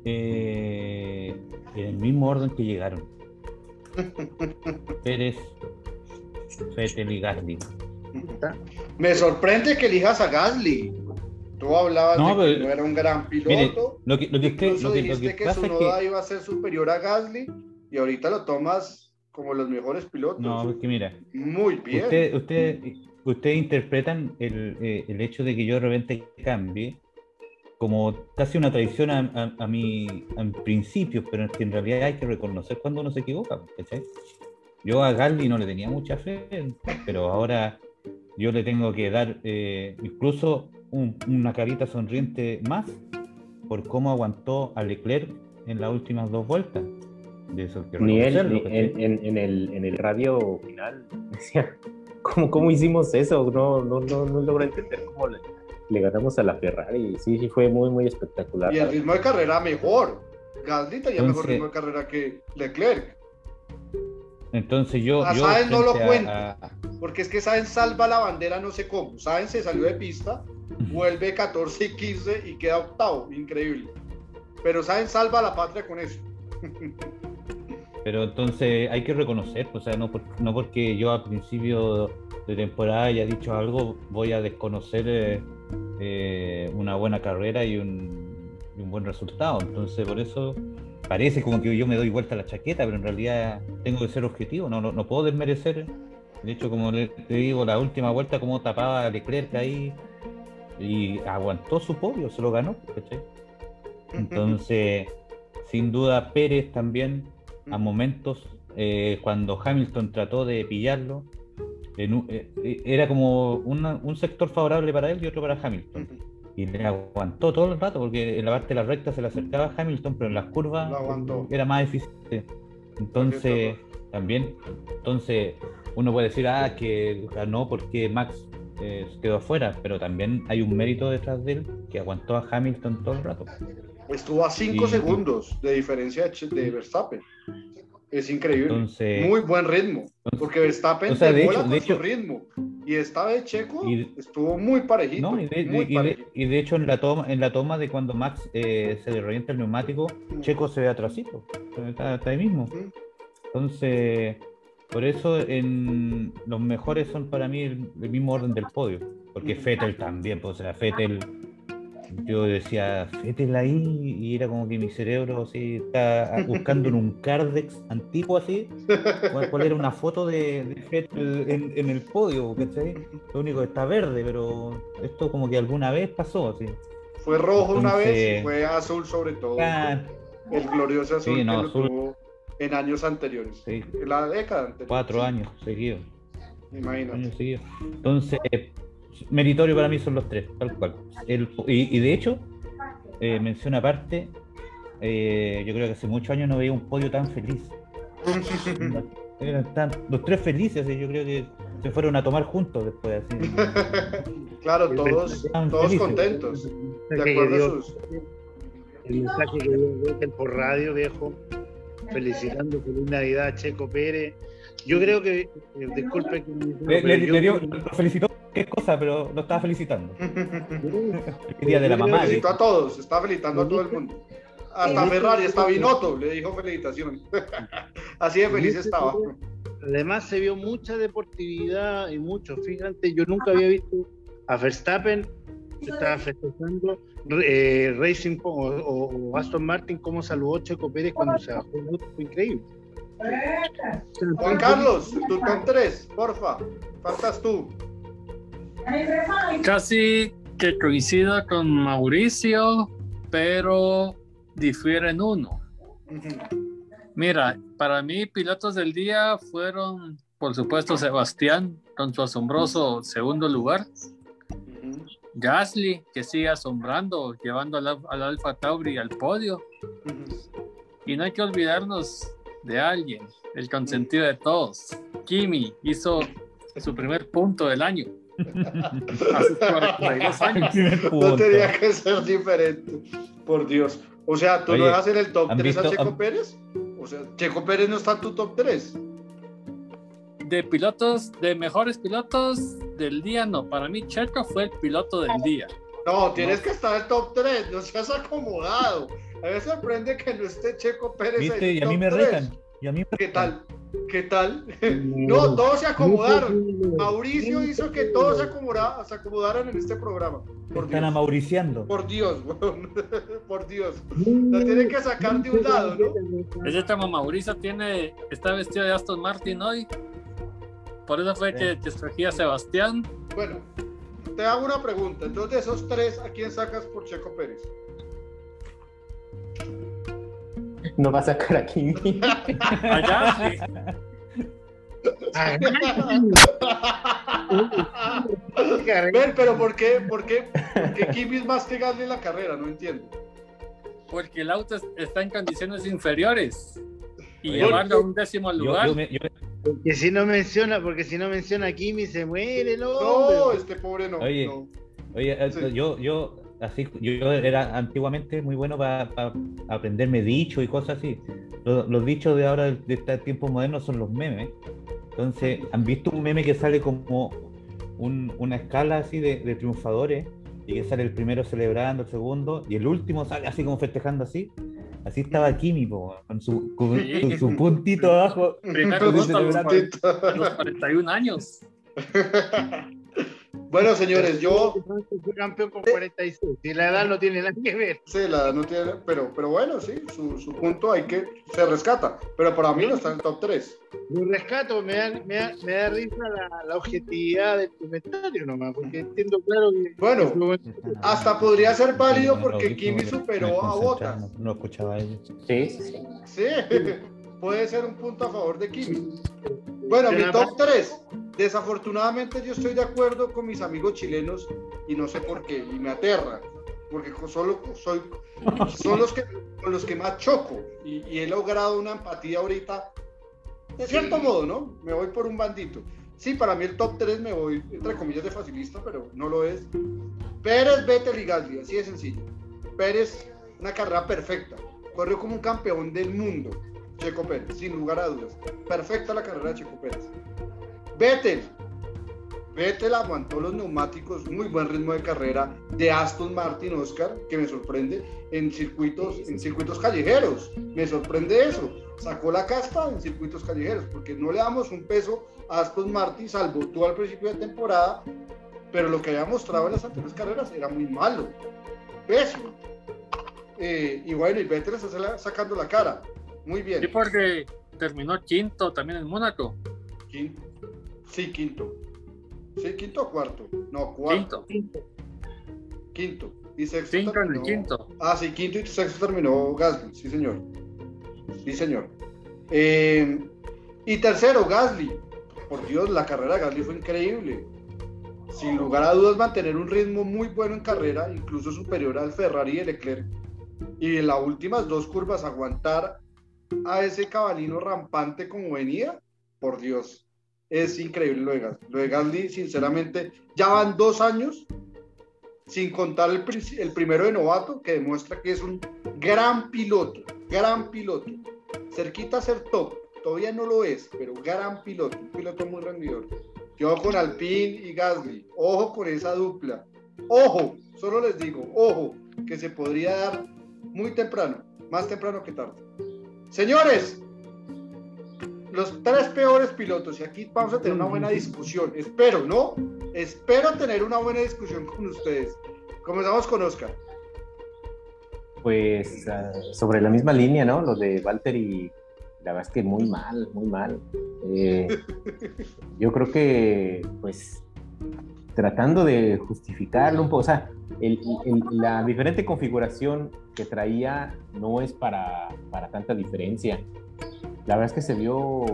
eh, en el mismo orden que llegaron. Pérez, Fettel y Gasly. Me sorprende que elijas a Gasly. Tú hablabas de que no era un gran piloto. lo que, lo que, Incluso lo que, dijiste que, su noda iba a ser superior a Gasly y ahorita lo tomas como los mejores pilotos. No, porque mira. Muy bien. Ustedes usted, usted interpretan el, eh, el, hecho de que yo de repente cambie como casi una traición a, a, mi principio, pero es que en realidad hay que reconocer cuando uno se equivoca. Yo a Galdi no le tenía mucha fe, pero ahora yo le tengo que dar eh, incluso una carita sonriente más por cómo aguantó a Leclerc en las últimas dos vueltas. De eso ni él, en, en, el, en el radio final decía, ¿cómo, cómo hicimos eso? No, no, no, no logro entender cómo le, le ganamos a la Ferrari. Sí, sí, fue muy, muy espectacular. Y el ritmo de carrera mejor. Gasly tenía mejor ritmo de carrera que Leclerc. Entonces yo. A Sainz no lo cuenta. Porque es que Sainz salva la bandera no sé cómo. Sainz se salió de pista, vuelve 14 y 15 y queda octavo. Increíble. Pero Sainz salva la patria con eso. Pero entonces hay que reconocer, o sea, no, no porque yo al principio de temporada haya dicho algo, voy a desconocer eh, eh, una buena carrera y un, buen resultado. Entonces, por eso parece como que yo me doy vuelta a la chaqueta, pero en realidad tengo que ser objetivo, no, no, puedo desmerecer. De hecho, como le, te digo, la última vuelta, como tapaba Leclerc ahí y aguantó su podio, se lo ganó. Entonces, sin duda, Pérez también a momentos, eh, cuando Hamilton trató de pillarlo, eh, eh, era como un sector favorable para él y otro para Hamilton. Y le aguantó todo el rato porque en la parte de la recta se le acercaba a Hamilton, pero en las curvas era más eficiente. Entonces, también, entonces uno puede decir, ah, que ganó porque Max eh, quedó afuera, pero también hay un mérito detrás de él que aguantó a Hamilton todo el rato. Estuvo a 5 Y- segundos de diferencia de Verstappen. Es increíble. Entonces- Muy buen ritmo. Porque Verstappen O sea, de hecho- su ritmo. Y esta vez Checo Y- estuvo muy parejito. No, y de, muy y de- parejito. y de hecho en la toma, en la toma de cuando Max eh, se le revienta el neumático, Checo se ve atrasito, está, está ahí mismo. Entonces, por eso en los mejores son para mí el, el mismo orden del podio, porque Fettel también, pues, o sea, Fettel, yo decía Fettel ahí y era como que mi cerebro así está buscando en un Cardex antiguo así, cuál era una foto de, de en, en el podio, ¿cachai? Lo único que está verde, pero esto como que alguna vez pasó así. Fue rojo una vez y fue azul sobre todo. Ah, El glorioso azul Sí, no, que lo azul. tuvo en años anteriores. sí, En la década anterior. cuatro años seguidos. Imagínate. años seguidos. Entonces, meritorio para mí son los tres, tal cual. El- y, y de hecho, eh, mención aparte, eh, yo creo que hace muchos años no veía un podio tan feliz. Eran tan- los tres felices, y yo creo que se fueron a tomar juntos después. Así. claro, todos, todos felices. contentos. De acuerdo a dio- sus. el mensaje que dio Vettel por radio, viejo, felicitando feliz Navidad a Checo Pérez. Yo creo que, eh, disculpe que Le, pero le- le dio- lo felicitó, qué cosa, pero lo estaba felicitando. El día de la mamá. Felicitó a todos, está felicitando a todo el mundo. Hasta Ferrari, hasta Binotto le dijo felicitaciones. Así de feliz estaba. Además se vio mucha deportividad y mucho. Fíjate, yo nunca había visto a Verstappen estaba festejando eh, Racing o, o- o Aston Martin como saludó Checo Pérez cuando se bajó el auto. Fue increíble. Juan Carlos, tu top 3, porfa. Faltas tú. Casi que coincido con Mauricio, pero difiere en uno. Mira, para mí pilotos del día fueron, por supuesto, Sebastián con su asombroso segundo lugar. Gasly, que sigue asombrando, llevando al, al Alfa Tauri al podio. Y no hay que olvidarnos de alguien, el consentido de todos. Kimi hizo su primer punto del año. A sus 42 años. No tenía que ser diferente. Por Dios. O sea, ¿tú Oye, no dejas en el top ¿han 3 a visto- Checo han- Pérez? O sea, Checo Pérez no está en tu top 3. De pilotos, de mejores pilotos del día, no. Para mí, Checo fue el piloto del día. No, tienes que estar en el top 3. No seas acomodado. A mí me sorprende que no esté Checo Pérez en ¿Viste? el Y a mí top me 3. retan. Y a mí me ¿Qué tal? ¿Qué tal? No, todos se acomodaron. Mauricio hizo que todos se acomodaran, se acomodaran en este programa. Por Están Dios. amauriciando. Por Dios, weón. por Dios. La tienen que sacar de un lado, ¿no? Ese tema Mauricio tiene, está vestido de Aston Martin hoy. Por eso fue que, escogí a Sebastián. Bueno, te hago una pregunta. Entonces, de esos tres, ¿a quién sacas por Checo Pérez? No va a sacar aquí. A Gasly. Ven, pero ¿por qué? ¿Por qué? Porque Kimi es más que Gasly en la carrera, no entiendo. Porque el auto es- está en condiciones inferiores. Y Oye, llevarlo a un décimo lugar. yo me- yo- Porque si no menciona, porque si no menciona a Kimi se muere No, hombre. este pobre no. Oye. no. Oye, Sí. yo, yo, así, yo, era antiguamente muy bueno para aprenderme dichos y cosas así. Los, los dichos de ahora, de este tiempo moderno, son los memes. Entonces, ¿han visto un meme que sale como un- una escala así de, de triunfadores? Y que sale el primero celebrando, el segundo, y el último sale así como festejando así. Así estaba Kimi, po, con su, con, Sí. con su puntito abajo. Primero a los 41 años. Bueno, señores, yo fue campeón con 46. Y la edad no tiene nada que ver. Sí, la edad no tiene, pero, pero bueno, sí, su, su punto hay que, se rescata, pero para mí no está en el top 3. Lo rescato, me da, me da, me da risa la, la objetividad del comentario nomás, porque entiendo claro que. Bueno, hasta podría ser válido porque Kimi superó a Bottas. No, no escuchaba a ellos. Sí, sí, sí. Sí, puede ser un punto a favor de Kimi. Bueno, mi top 3. Desafortunadamente yo estoy de acuerdo con mis amigos chilenos y no sé por qué, y me aterra, porque solo soy, son los que, con los que más choco y, y he logrado una empatía ahorita, de cierto modo, ¿no? Me voy por un bandito. Sí, para mí el top 3 me voy, entre comillas, de facilista, pero no lo es. Pérez, Vettel y Gasly, así de sencillo. Pérez, una carrera perfecta. Corrió como un campeón del mundo, Checo Pérez, sin lugar a dudas. Perfecta la carrera de Checo Pérez. Vettel, Vettel aguantó los neumáticos, muy buen ritmo de carrera de Aston Martin Oscar, que me sorprende en circuitos, en circuitos callejeros. Me sorprende eso. Sacó la casta en circuitos callejeros, porque no le damos un peso a Aston Martin, salvo tú al principio de temporada, pero lo que había mostrado en las anteriores carreras era muy malo. Pésimo. Eh, y bueno, y Vettel está sacando la cara. Muy bien. Sí, porque terminó quinto también en Mónaco. Quinto. Sí, quinto. Sí, quinto o cuarto. No, cuarto. Quinto. Quinto. Y sexto. Cinco en el quinto. Ah, sí, quinto y sexto terminó Gasly. Sí, señor. Sí, señor. Eh, y tercero, Gasly. Por Dios, la carrera de Gasly fue increíble. Sin lugar a dudas, mantener un ritmo muy bueno en carrera, incluso superior al Ferrari y el Leclerc. Y en las últimas dos curvas, aguantar a ese cabalino rampante como venía, por Dios es increíble lo de Gasly. Sinceramente, ya van dos años, sin contar el, el primero de novato, que demuestra que es un gran piloto, gran piloto. Cerquita a ser top, todavía no lo es, pero gran piloto, un piloto muy rendidor. Yo con Alpine y Gasly, ojo con esa dupla. Ojo, solo les digo, ojo, que se podría dar muy temprano, más temprano que tarde. Señores, los tres peores pilotos, y aquí vamos a tener una buena discusión. Espero, ¿no? Espero tener una buena discusión con ustedes. Comenzamos con Oscar. Pues ah, sobre la misma línea, ¿no? Lo de y la verdad es que muy mal, muy mal. Eh, yo creo que, pues, tratando de justificarlo un poco, o sea, la diferente configuración que traía no es para, para tanta diferencia la verdad es que se vio,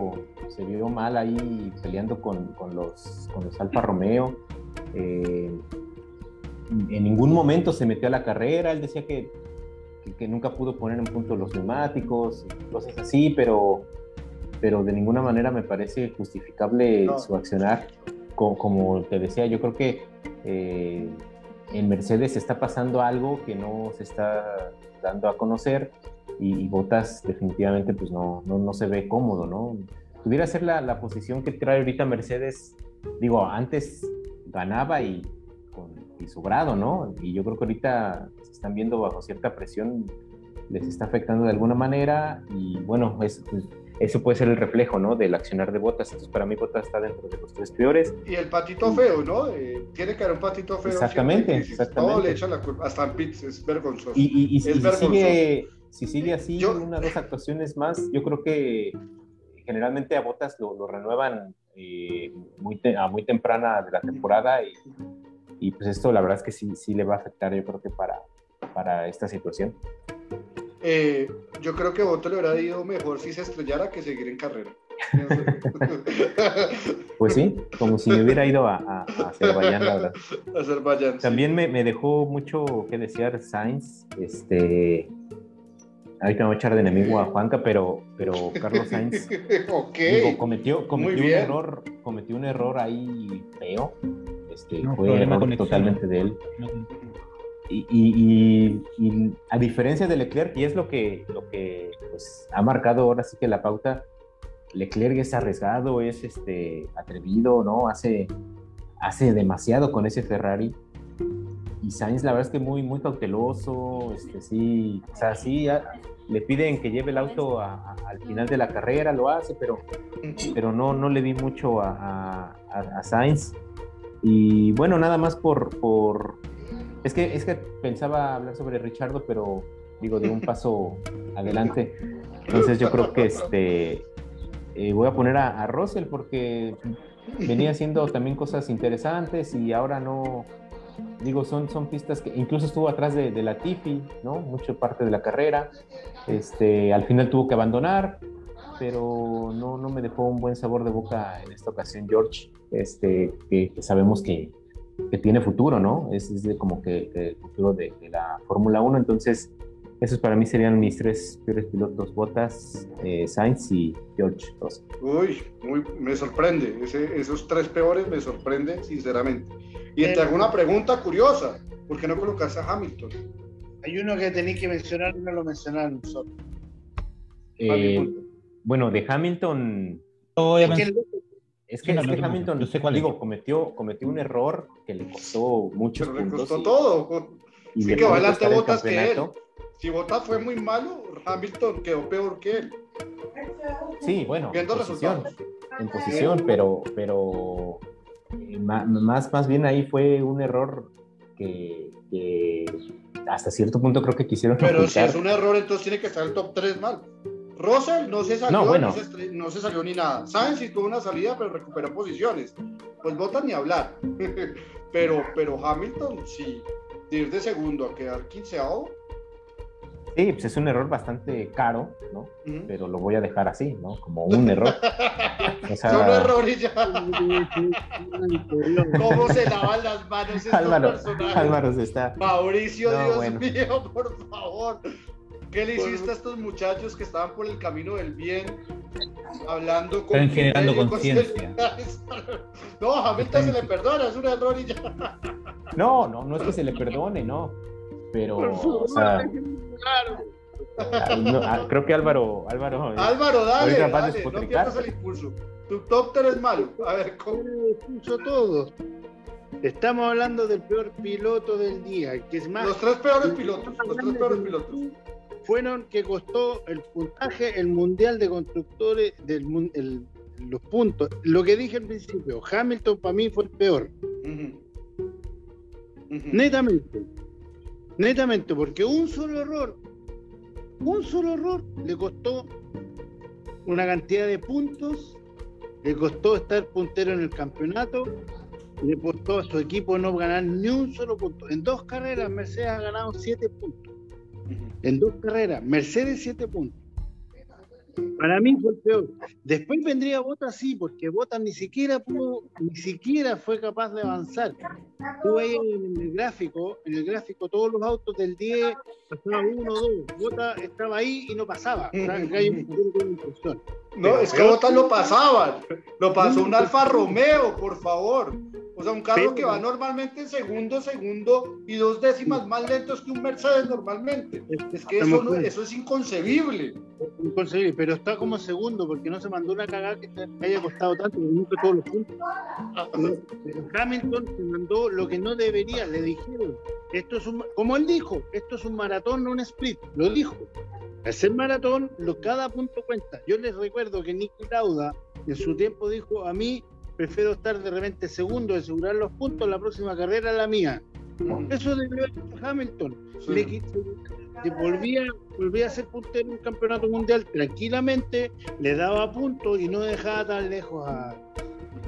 se vio mal ahí peleando con, con los, con los Alfa Romeo. Eh, en ningún momento se metió a la carrera, él decía que, que, nunca pudo poner en punto los neumáticos, cosas así, pero, pero de ninguna manera me parece justificable su accionar. Como, te decía, yo creo que eh, en Mercedes está pasando algo que no se está dando a conocer y, Botas definitivamente pues no, no, no, se ve cómodo, ¿no? Pudiera ser la, la, posición que trae ahorita Mercedes, digo, antes ganaba y, con, y sobrado, ¿no? Y yo creo que ahorita se están viendo bajo cierta presión, les está afectando de alguna manera y bueno, es, pues, eso puede ser el reflejo, ¿no? Del accionar de Botas. Entonces, para mí, Botas está dentro de los tres peores. Y el patito feo, ¿no? Eh, tiene que haber un patito feo. Exactamente, exactamente. Todo le echa la culpa. Hasta en pits es vergonzoso. Y, y, y, es si, sigue, si sigue así, una o dos actuaciones más, yo creo que generalmente a Botas lo, lo renuevan eh, muy a muy temprana de la temporada y, y, pues esto la verdad es que sí, sí le va a afectar yo creo que para, para esta situación. Eh, yo creo que Boto le hubiera ido mejor si se estrellara que seguir en carrera. pues sí, como si me hubiera ido a, a, a Azerbaiyán, la verdad. Azerbaiyán, También me, me, dejó mucho que desear Sainz. Este, ahorita me voy a echar de enemigo a Juanca, pero, pero Carlos Sainz cometió, cometió un error, cometió un error ahí feo. Este, fue error totalmente de él. Y, a diferencia de Leclerc, y es lo que, lo que pues, ha marcado ahora sí que la pauta, Leclerc es arriesgado, es este, atrevido, ¿no? Hace, hace demasiado con ese Ferrari. Y Sainz, la verdad es que muy, muy cauteloso, este, sí, o sea, sí, le piden que lleve el auto al final de la carrera, lo hace, pero, pero no, no le vi mucho a, Sainz. Y bueno, nada más por, es que, es que pensaba hablar sobre Richardo, pero digo, de un paso adelante. Entonces yo creo que este eh, voy a poner a, a, Russell porque venía haciendo también cosas interesantes y ahora no, digo, son, son pistas que incluso estuvo atrás de, de la Tiffy, ¿no? Mucho parte de la carrera. Este, al final tuvo que abandonar, pero no, no me dejó un buen sabor de boca en esta ocasión George, este, que sabemos que, que tiene futuro, ¿no? Es, como que, el futuro de, la Fórmula 1, entonces Esos para mí serían mis tres peores pilotos, Bottas, eh, Sainz y George Russell. Uy, muy, me sorprende. esos tres peores me sorprenden, sinceramente. Y te hago una pregunta curiosa. ¿Por qué no colocaste a Hamilton? Hay uno que tenéis que mencionar y no lo mencionaron solo. Eh, bueno, de Hamilton... Es que, Hamilton, digo, cometió, cometió un error que le costó muchos Pero le costó todo. Y sí que va adelante Botas que él. Si Botas fue muy malo, Hamilton quedó peor que él. Sí, bueno, en posición, en posición, pero, pero más, más bien ahí fue un error que, hasta cierto punto creo que quisieron Pero si es un error, entonces tiene que estar el top 3 mal. Russell no se salió, no, se, salió ni nada. Sainz sí tuvo una salida, pero recuperó posiciones. Pues Botas ni hablar. pero, pero Hamilton sí, de ir de segundo a quedar quinceavo. Sí, pues es un error bastante caro, ¿no? Pero lo voy a dejar así, ¿no? Como un error. O sea... Son errores ya. ¿Cómo se lavan las manos estos Álvaro, Álvaro se está. Mauricio, Dios mío, por favor. ¿Qué le hiciste a estos muchachos que estaban por el camino del bien, hablando con... Están generando conciencia. No, a Hamilton se le perdona, es un error y ya. No, no, no es que se le perdone, no. Pero, o sea, creo que Álvaro, Álvaro. Álvaro, dale, dale, no pierdas el impulso. Tu top 3 es malo. A ver, ¿cómo? Impulso todos. Estamos hablando del peor piloto del día, que es más. Los tres peores pilotos, los tres peores pilotos fueron que costó el puntaje, el mundial de constructores, del, los puntos. Lo que dije al principio, Hamilton para mí fue el peor. Netamente. Netamente, porque un solo error, un solo error le costó una cantidad de puntos, le costó estar puntero en el campeonato, le costó a su equipo no ganar ni un solo punto. En dos carreras Mercedes ha ganado siete puntos en dos carreras. Mercedes siete puntos. Para mí fue el peor. Después vendría Bota sí, porque Bota ni siquiera pudo, ni siquiera fue capaz de avanzar. Tú ahí en el gráfico, en el gráfico todos los autos del 10 pasaba uno, dos. Bota estaba ahí y no pasaba. no, es que Bota lo pasaban. Lo pasó un Alfa Romeo, por favor. O sea, un carro que va normalmente en segundo, segundo y dos décimas más lentos que un Mercedes normalmente. Es que eso, eso es inconcebible. Inconcebible, pero está como segundo porque no se mandó una cagada que haya costado tanto, nunca todos los puntos. Hamilton se mandó lo que no debería, le dijeron. Esto es un, como él dijo, esto es un maratón, no un split. Lo dijo. Ser maratón, lo, cada punto cuenta. Yo les recuerdo que Nicky Lauda en su tiempo dijo: A mí prefiero estar de repente segundo, asegurar los puntos, la próxima carrera la mía. Mm. Eso debió haber Hamilton. Le, volvía, volvía a ser puntero en un campeonato mundial tranquilamente, le daba puntos y no dejaba tan lejos a,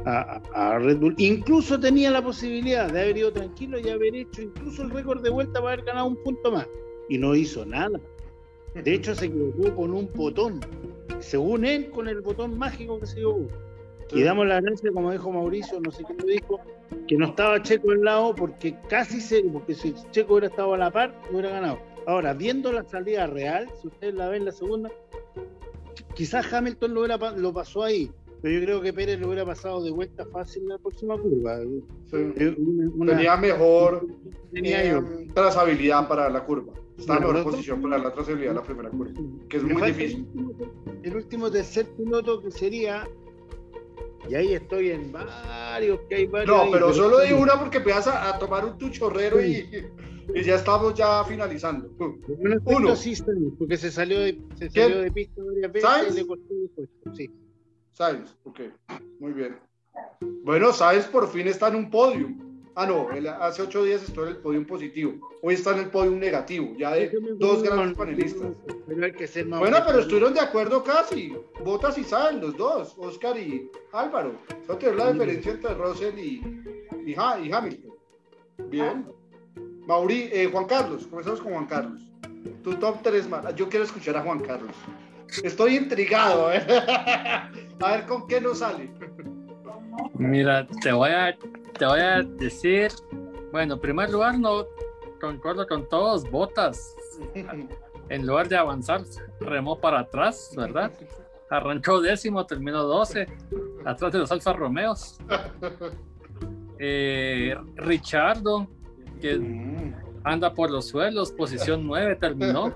a, Red Bull. Incluso tenía la posibilidad de haber ido tranquilo y haber hecho incluso el récord de vuelta para haber ganado un punto más. Y no hizo nada. De hecho, se equivocó con un botón. Según él, con el botón mágico que se equivocó. Y damos la gracia, como dijo Mauricio, no sé quién lo dijo, que no estaba Checo al lado porque casi se, porque si Checo hubiera estado a la par, hubiera ganado. Ahora, viendo la salida real, si ustedes la ven la segunda, quizás Hamilton lo, lo pasó ahí, pero yo creo que Pérez lo hubiera pasado de vuelta fácil en la próxima curva. tenía mejor eh, trazabilidad para la curva. Está en mejor posición para la trazabilidad de la primera curva, que es muy difícil. El último tercer piloto que sería y ahí estoy en varios, que hay varios. No, pero solo di una porque empiezas a, tomar un tuchorrero y, y, ya estamos ya finalizando. Uno. Sí, porque se salió de, se salió de pista varias veces y le costó. Sí. Sainz, ok, muy bien. Bueno, Sainz por fin está en un podio. Ah, no, hace ocho días estuvo en el podio positivo. Hoy está en el podio negativo, ya de dos grandes panelistas. bueno, pero estuvieron de acuerdo casi. Botas y Sal, los dos, Oscar y Álvaro. Eso te la diferencia entre Russell y, y, Hamilton. Bien. Mauri, eh, Juan Carlos, comenzamos con Juan Carlos. Tu top 3 más. Yo quiero escuchar a Juan Carlos. Estoy intrigado, ¿eh? a ver con qué nos sale. Mira, te voy a te voy a decir, bueno, en primer lugar, no concuerdo con todos, botas. en lugar de avanzar, remó para atrás, ¿verdad? Arrancó décimo, terminó 12, atrás de los Alfa Romeos. Eh, Richardo, que Mm. anda por los suelos, posición 9, terminó.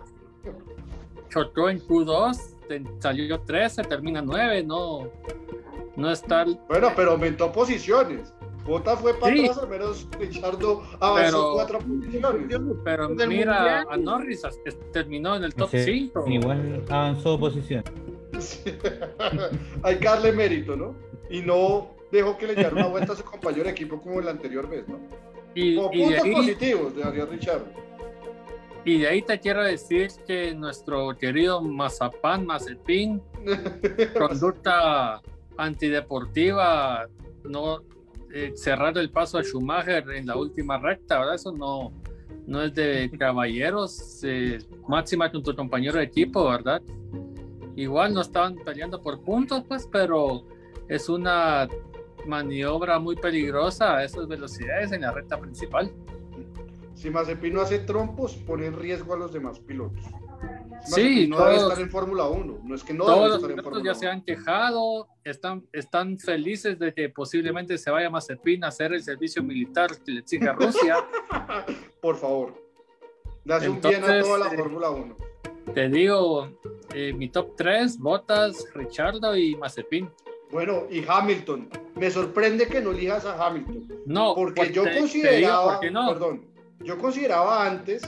Chocó en Q2, te- salió 13, termina 9, no, no está. Bueno, pero aumentó posiciones. Bota fue para Sí. atrás, al menos Richardo avanzó Pero- cuatro posiciones. Pero mira mundial. a Norris, es- terminó en el top Ese 5. Igual avanzó posición. Sí. Hay que darle mérito, ¿no? Y no dejó que le diera una vuelta a su compañero de equipo como la anterior vez, ¿no? Y, Como y de puntos ahí, positivos de Ariel Richardo. Y de ahí te quiero decir que nuestro querido Mazapán, Mazepin, conducta antideportiva, no eh, cerrar el paso a Schumacher en la última recta, ¿verdad? Eso no, no es de caballeros, eh, máxima con tu compañero de equipo, ¿verdad? Igual no estaban peleando por puntos, pues, pero es una maniobra muy peligrosa a esas velocidades en la recta principal. Si Mazepin no hace trompos, pone en riesgo a los demás pilotos. Sí, no debe todos- estar en Fórmula 1. No es que no debe Todos los pilotos ya se 1. han quejado, están, están felices de que posiblemente se vaya Mazepin a hacer el servicio militar que le exige a Rusia. Por favor. Un bien a toda la eh, Fórmula 1. Te digo, eh, mi top 3, Bottas, Richardo y Mazepin. Bueno, y Hamilton. Me sorprende que no elijas a Hamilton. No, Porque pues yo consideraba, no. perdón, yo consideraba antes,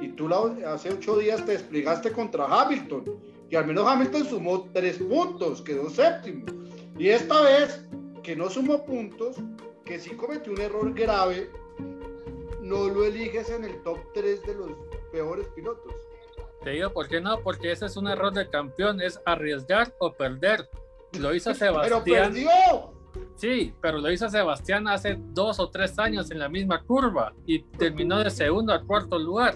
y tú la- hace ocho días te desplegaste contra Hamilton, y al menos Hamilton sumó tres puntos, quedó séptimo. Y esta vez, que no sumó puntos, que sí cometió un error grave, no lo eliges en el top 3 de los peores pilotos. Te digo por qué no, porque ese es un error de campeón, es arriesgar o perder. Lo hizo Pero Sebastián. perdió. Sí, pero lo hizo Sebastián hace dos o tres años en la misma curva y terminó de segundo a cuarto lugar.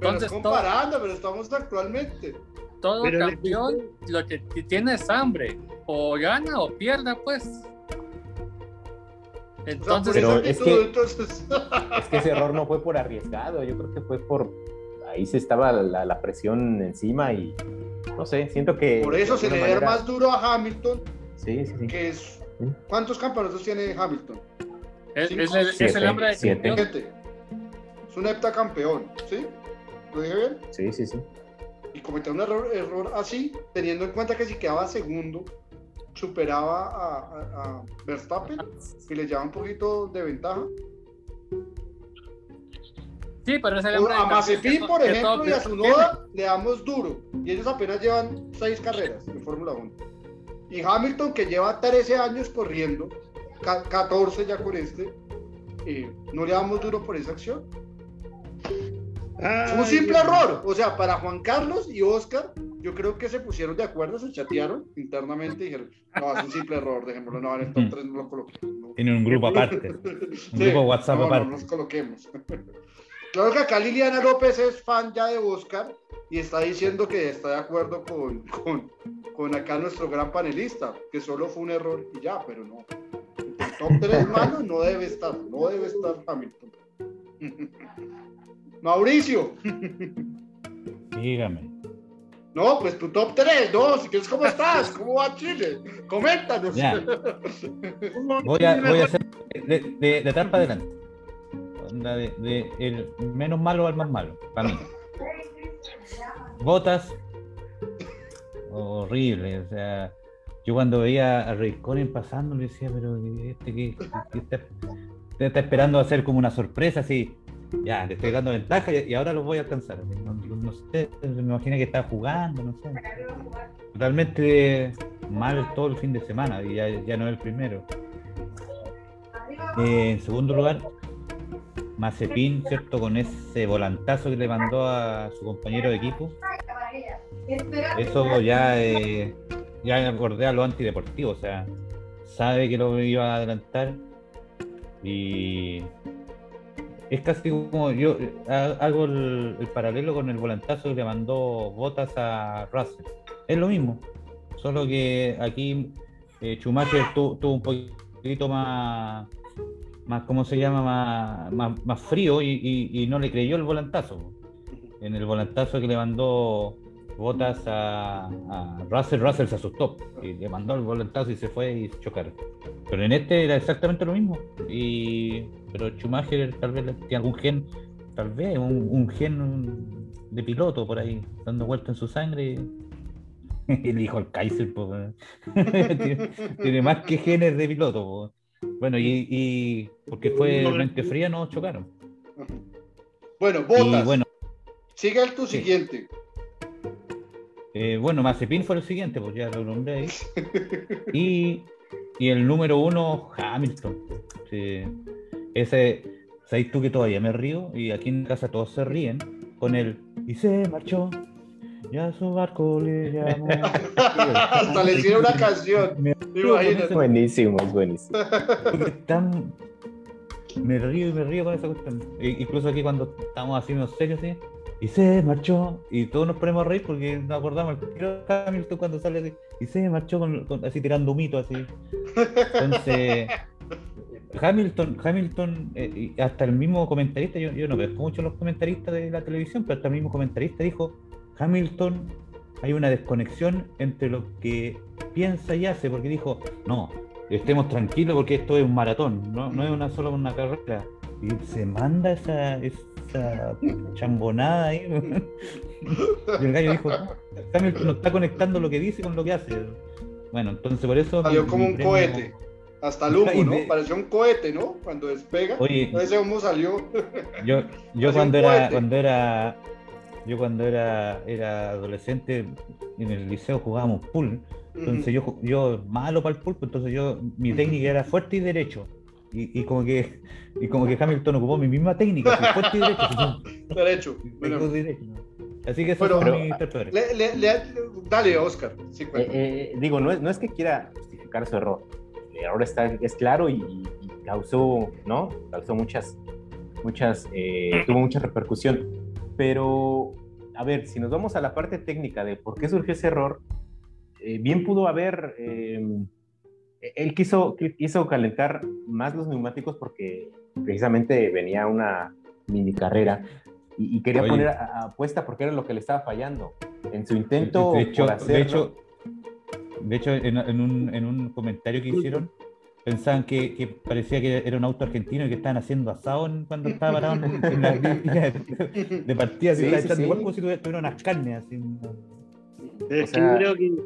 Pero Entonces, es todo- comparando, pero estamos actualmente. todo Pero el campeón lo que tiene es hambre, o gana o pierda, pues. Entonces, Pero es que- entonces, Es que ese error no fue por arriesgado, yo creo que fue por. Ahí se estaba la, la presión encima y. No sé, siento que. por eso se le alguna da manera- más duro a Hamilton, Sí, sí, sí. que es... ¿Cuántos campeonatos tiene Hamilton? es, el, es siete, el hambre de siete. es un heptacampeón, ¿sí? ¿Lo dije bien? Sí, sí, sí. Y cometió un error, error así, teniendo en cuenta que si quedaba segundo, superaba a, a- a Verstappen y le llevaba un poquito de ventaja. Sí, pero es el hambre de A Mazepin, por ejemplo, y a. Tsunoda le damos duro. Y ellos apenas llevan seis carreras en Fórmula 1. Y Hamilton, que lleva 13 años corriendo, ca- 14 ya con este, eh, no le damos duro por esa acción. Fue un Ay, simple Dios. error. O sea, para Juan Carlos y Oscar, yo creo que se pusieron de acuerdo, se chatearon internamente y dijeron, no, es un simple error, dejémoslo, no, en el top 3 no lo coloquemos. no". Tiene un grupo aparte. Un grupo WhatsApp no, aparte. No nos coloquemos. Claro que acá Liliana López es fan ya de Oscar y está diciendo que está de acuerdo con, con, con acá nuestro gran panelista, que solo fue un error y ya, pero no. El top 3 malo no debe estar, no debe estar Hamilton. Mauricio, Dígame. no, pues tu top 3, no, si quieres, ¿cómo estás? ¿Cómo va Chile? Coméntanos. Ya. Voy a, voy a hacer de, de, de para adelante. Onda de, el menos malo al más malo, para mí. Botas. Horrible. O sea, yo cuando veía a Raikkonen pasando, le decía, pero este que está, está esperando hacer como una sorpresa, así. Ya, le estoy dando ventaja y, ahora los voy a alcanzar. No, sé, me imagino que estaba jugando, no sé. Totalmente mal todo el fin de semana y ya, ya no es el primero. Eh, en segundo lugar, Mazepin, ¿cierto? Con ese volantazo que le mandó a su compañero de equipo. Eso ya, eh, ya acordé a lo antideportivo, o sea, sabe que lo iba a adelantar y es casi como yo eh, ha- hago el, el paralelo con el volantazo que le mandó Botas a Russell. Es lo mismo, solo que aquí eh, Schumacher tu- tuvo un poquito más, más ¿cómo se llama? Más, más, más frío y, y- y no le creyó el volantazo. en el volantazo que le mandó botas a, Russell, Russell se asustó y le mandó el volantazo y se fue y chocaron. Pero en este era exactamente lo mismo. Y, pero Schumacher tal vez tiene algún gen, tal vez un, gen de piloto por ahí, dando vuelta en su sangre. el hijo del Kaiser, tiene, más que genes de piloto. Bueno, y, y, porque fue mente fría, no chocaron. Bueno, botas. bueno, Siga el tu siguiente. Eh, bueno, Mazepin fue el siguiente, pues ya lo nombré ahí. y, y el número uno, Hamilton. Sí. Ese, ¿sabes tú que todavía me río? Y aquí en casa todos se ríen con él. Y se marchó. Ya su barco le llamó. Hasta le hicieron una canción. Me es buenísimo, es buenísimo. Me río y me río con esa cuestión. incluso aquí cuando estamos haciendo serios, ¿sí? y se marchó. Y todos nos ponemos a reír porque nos acordamos el Hamilton cuando sale así, y se marchó con, así tirando mito así. Entonces, Hamilton, Hamilton, eh, hasta el mismo comentarista, yo, yo no veo mucho los comentaristas de la televisión, pero hasta el mismo comentarista dijo, Hamilton, hay una desconexión entre lo que piensa y hace, porque dijo, no, estemos tranquilos porque esto es un maratón, no, no es una solo una carrera. Y se manda esa, chambonada ahí. y el gallo dijo, Hamilton no está conectando lo que dice con lo que hace. Bueno, entonces por eso... Salió como un cohete. Hasta el humo, ¿no? Pareció un cohete, ¿no? Cuando despega. Oye, ese humo salió. Yo, yo cuando era, cuando era, yo cuando era, era adolescente en el liceo jugábamos pool. Entonces yo, yo malo para el pool, entonces yo mi técnica era fuerte y derecho. Y, como que y como que Hamilton ocupó mi misma técnica, fuerte y derecho. derecho. Así que eso bueno, mi Dale, Oscar. Eh, eh, digo, no es, no es que quiera justificar su error. El error está, es claro y, causó, ¿no? Causó muchas, muchas, eh, tuvo mucha repercusión. Pero, a ver, si nos vamos a la parte técnica de por qué surgió ese error, bien pudo haber él quiso, quiso calentar más los neumáticos porque precisamente venía una mini carrera y, quería poner apuesta porque era lo que le estaba fallando. En su intento de hecho, de hecho, de hecho en, un, en, un, comentario que hicieron, pensaban que, que, parecía que era un auto argentino y que estaban haciendo asado cuando estaba parado en, la línea de, partida, sí, sí, igual como si tuviera unas carnes así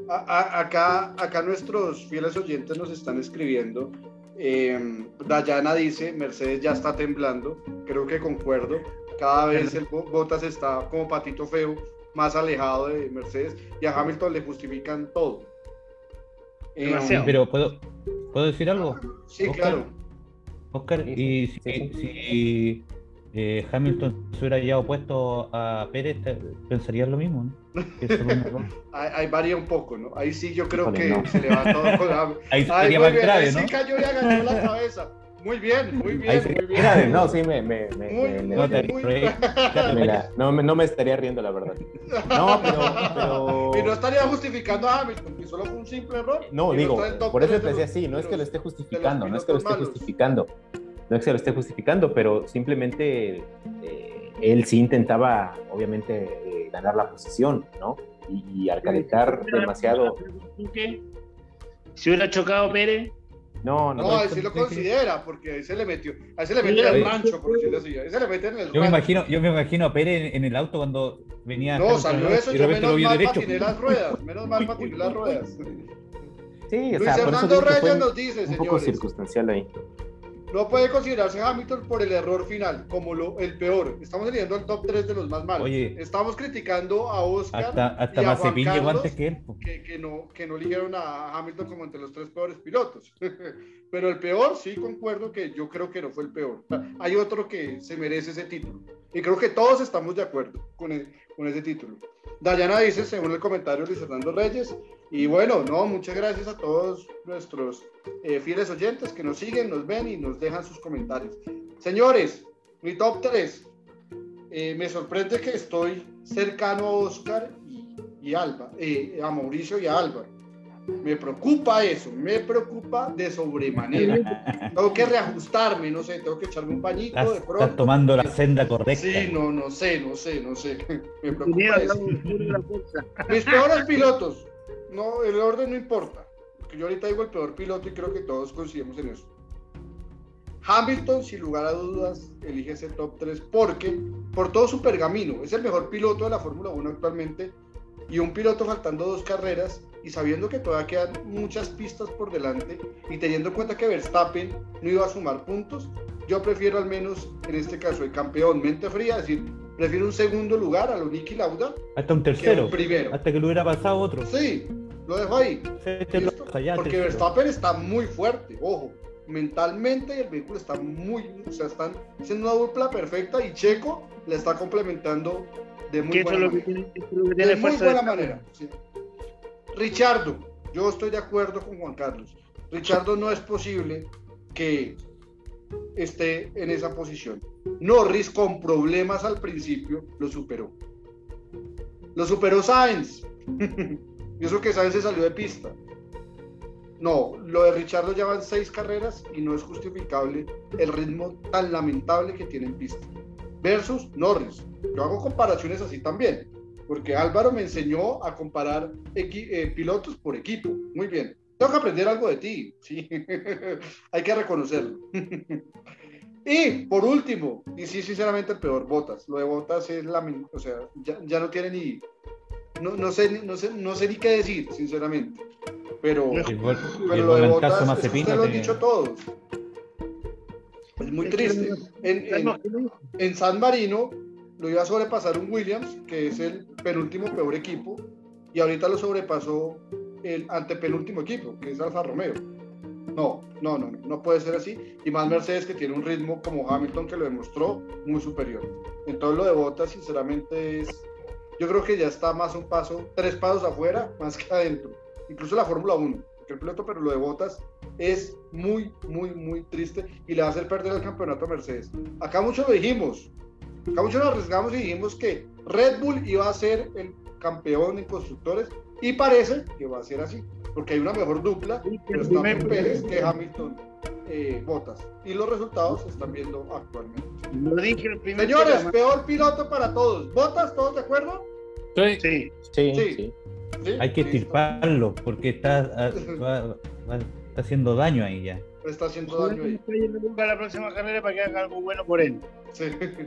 acá, acá nuestros fieles oyentes nos están escribiendo. Eh, Dayana dice, Mercedes ya está temblando, creo que concuerdo. Cada vez el Botas está como patito feo, más alejado de Mercedes, y a Hamilton le justifican todo. Eh, pero ¿puedo, ¿puedo decir algo? Sí, claro. Oscar, y si, eh, Hamilton se hubiera ya opuesto a Pérez, pensarías lo mismo, ¿no? ahí, varía un poco, ¿no? Ahí sí yo creo que se le va todo con la... Ahí sería más grave, ahí ¿no? sí cayó y agarró la cabeza. Muy bien, muy bien, muy bien. No, sí, me, me, me, muy, me, muy, no, no, me estaría riendo, la verdad. No, pero, Y no estaría justificando a Hamilton, que solo fue un simple error. No, digo, por eso te decía así, no es que lo esté justificando, no es que lo esté justificando no es que lo esté justificando, pero simplemente eh, él sí intentaba, obviamente, eh, ganar la posición, ¿no? Y, al calentar demasiado. Si hubiera chocado Pérez. No, no, no, ahí sí lo considera, porque ahí se le metió, ahí se le metió en el rancho, por decirlo así, ahí se le metió en el yo Me imagino, yo me imagino a Pérez en, el auto cuando venía. No, salió eso, y yo menos mal derecho. patiné las ruedas, menos mal patiné las ruedas. Sí, o sea, Luis Fernando Reyes nos dice, un poco circunstancial ahí. No puede considerarse Hamilton por el error final, como lo, el peor. Estamos eligiendo el top 3 de los más malos. Oye, Estamos criticando a Oscar hasta, hasta y a Juan Carlos, que, él. Que, no, que no eligieron a Hamilton como entre los tres peores pilotos. Pero el peor, sí concuerdo que yo creo que no fue el peor. Hay otro que se merece ese título. Y creo que todos estamos de acuerdo con, el, con ese título. Dayana dice, según el comentario de Luis Fernando Reyes, y bueno, no, muchas gracias a todos nuestros eh, fieles oyentes que nos siguen, nos ven y nos dejan sus comentarios. Señores, mi top 3. Eh, me sorprende que estoy cercano a Oscar y, Alba, eh, a Mauricio y a Alba. Me preocupa eso, me preocupa de sobremanera. tengo que reajustarme, no sé, tengo que echarme un bañito de pronto. Estás tomando la senda correcta. Sí, no, no sé, no sé, no sé. Me preocupa eso. Mis peores pilotos, no, el orden no importa. Porque yo ahorita digo el peor piloto y creo que todos coincidimos en eso. Hamilton, sin lugar a dudas, elige ese top 3 porque, por todo su pergamino, es el mejor piloto de la Fórmula 1 actualmente y un piloto faltando dos carreras y sabiendo que todavía quedan muchas pistas por delante y teniendo en cuenta que Verstappen no iba a sumar puntos, yo prefiero al menos en este caso el campeón mente fría, es decir, prefiero un segundo lugar a lo Niki Lauda. Hasta un tercero. primero. Hasta que lo hubiera pasado otro. Sí, lo dejo ahí. Porque Verstappen está muy fuerte, ojo. Mentalmente y el vehículo está muy, o sea, están siendo una dupla perfecta y Checo le está complementando de muy buena manera. de muy buena manera. Sí. Richardo, yo estoy de acuerdo con Juan Carlos. Richardo no es posible que esté en esa posición. Norris con problemas al principio lo superó. Lo superó Sainz. y eso que Sainz se salió de pista. No, lo de Richardo ya van seis carreras y no es justificable el ritmo tan lamentable que tiene en pista. Versus Norris. Yo hago comparaciones así también, porque Álvaro me enseñó a comparar eh, pilotos por equipo. Muy bien. Tengo que aprender algo de ti, sí. Hay que reconocerlo. y por último, y sí, sinceramente, el peor, Botas. Lo de Botas es la. O sea, ya, no tiene ni. No, no, sé, no, sé, no sé ni qué decir, sinceramente. Pero, pero lo de Botas, es que lo han dicho todos. Es muy triste. En, en, San Marino lo iba a sobrepasar un Williams, que es el penúltimo peor equipo, y ahorita lo sobrepasó el antepenúltimo equipo, que es Alfa Romeo. No, no, no, no puede ser así. Y más Mercedes que tiene un ritmo como Hamilton que lo demostró muy superior. Entonces lo de Bottas sinceramente es, yo creo que ya está más un paso, tres pasos afuera, más que adentro. Incluso la Fórmula 1, el piloto, pero lo de Bottas es muy, muy, muy triste y le va a hacer perder el campeonato a Mercedes. Acá muchos lo dijimos, acá muchos nos arriesgamos y dijimos que Red Bull iba a ser el campeón en constructores y parece que va a ser así, porque hay una mejor dupla, Verstappen Pérez que Hamilton eh, Botas. Y los resultados se están viendo actualmente. Lo dije el primer Señores, peor piloto para todos. ¿Botas? ¿Todos de acuerdo? Sí. Sí. sí. Hay que estirparlo porque está, ah, está haciendo daño ahí ya. Está haciendo daño ahí. la próxima carrera para que haga algo bueno por él. Sí.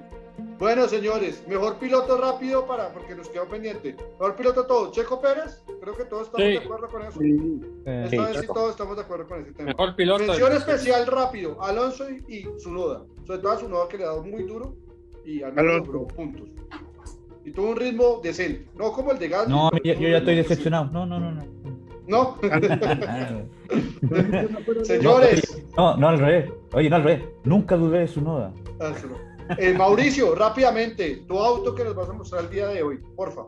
Bueno, señores, mejor piloto rápido para, porque nos quedó pendiente. Mejor piloto todo, Checo Pérez, creo que todos estamos de acuerdo con eso. Sí. Esta vez sí todos estamos de acuerdo con ese tema. Mejor piloto. Mención especial rápido, Alonso y, y Zunoda. Sobre todo a Zunoda que le ha dado muy duro y al menos logró puntos. Y tuvo un ritmo decente, no como el de Gasly. No, yo, ya estoy decepcionado. No, no, no, no. ¿No? Señores. No, no al revés. Oye, no al revés. Nunca dudé de su noda. Eh, Mauricio, rápidamente, tu auto que nos vas a mostrar el día de hoy, porfa.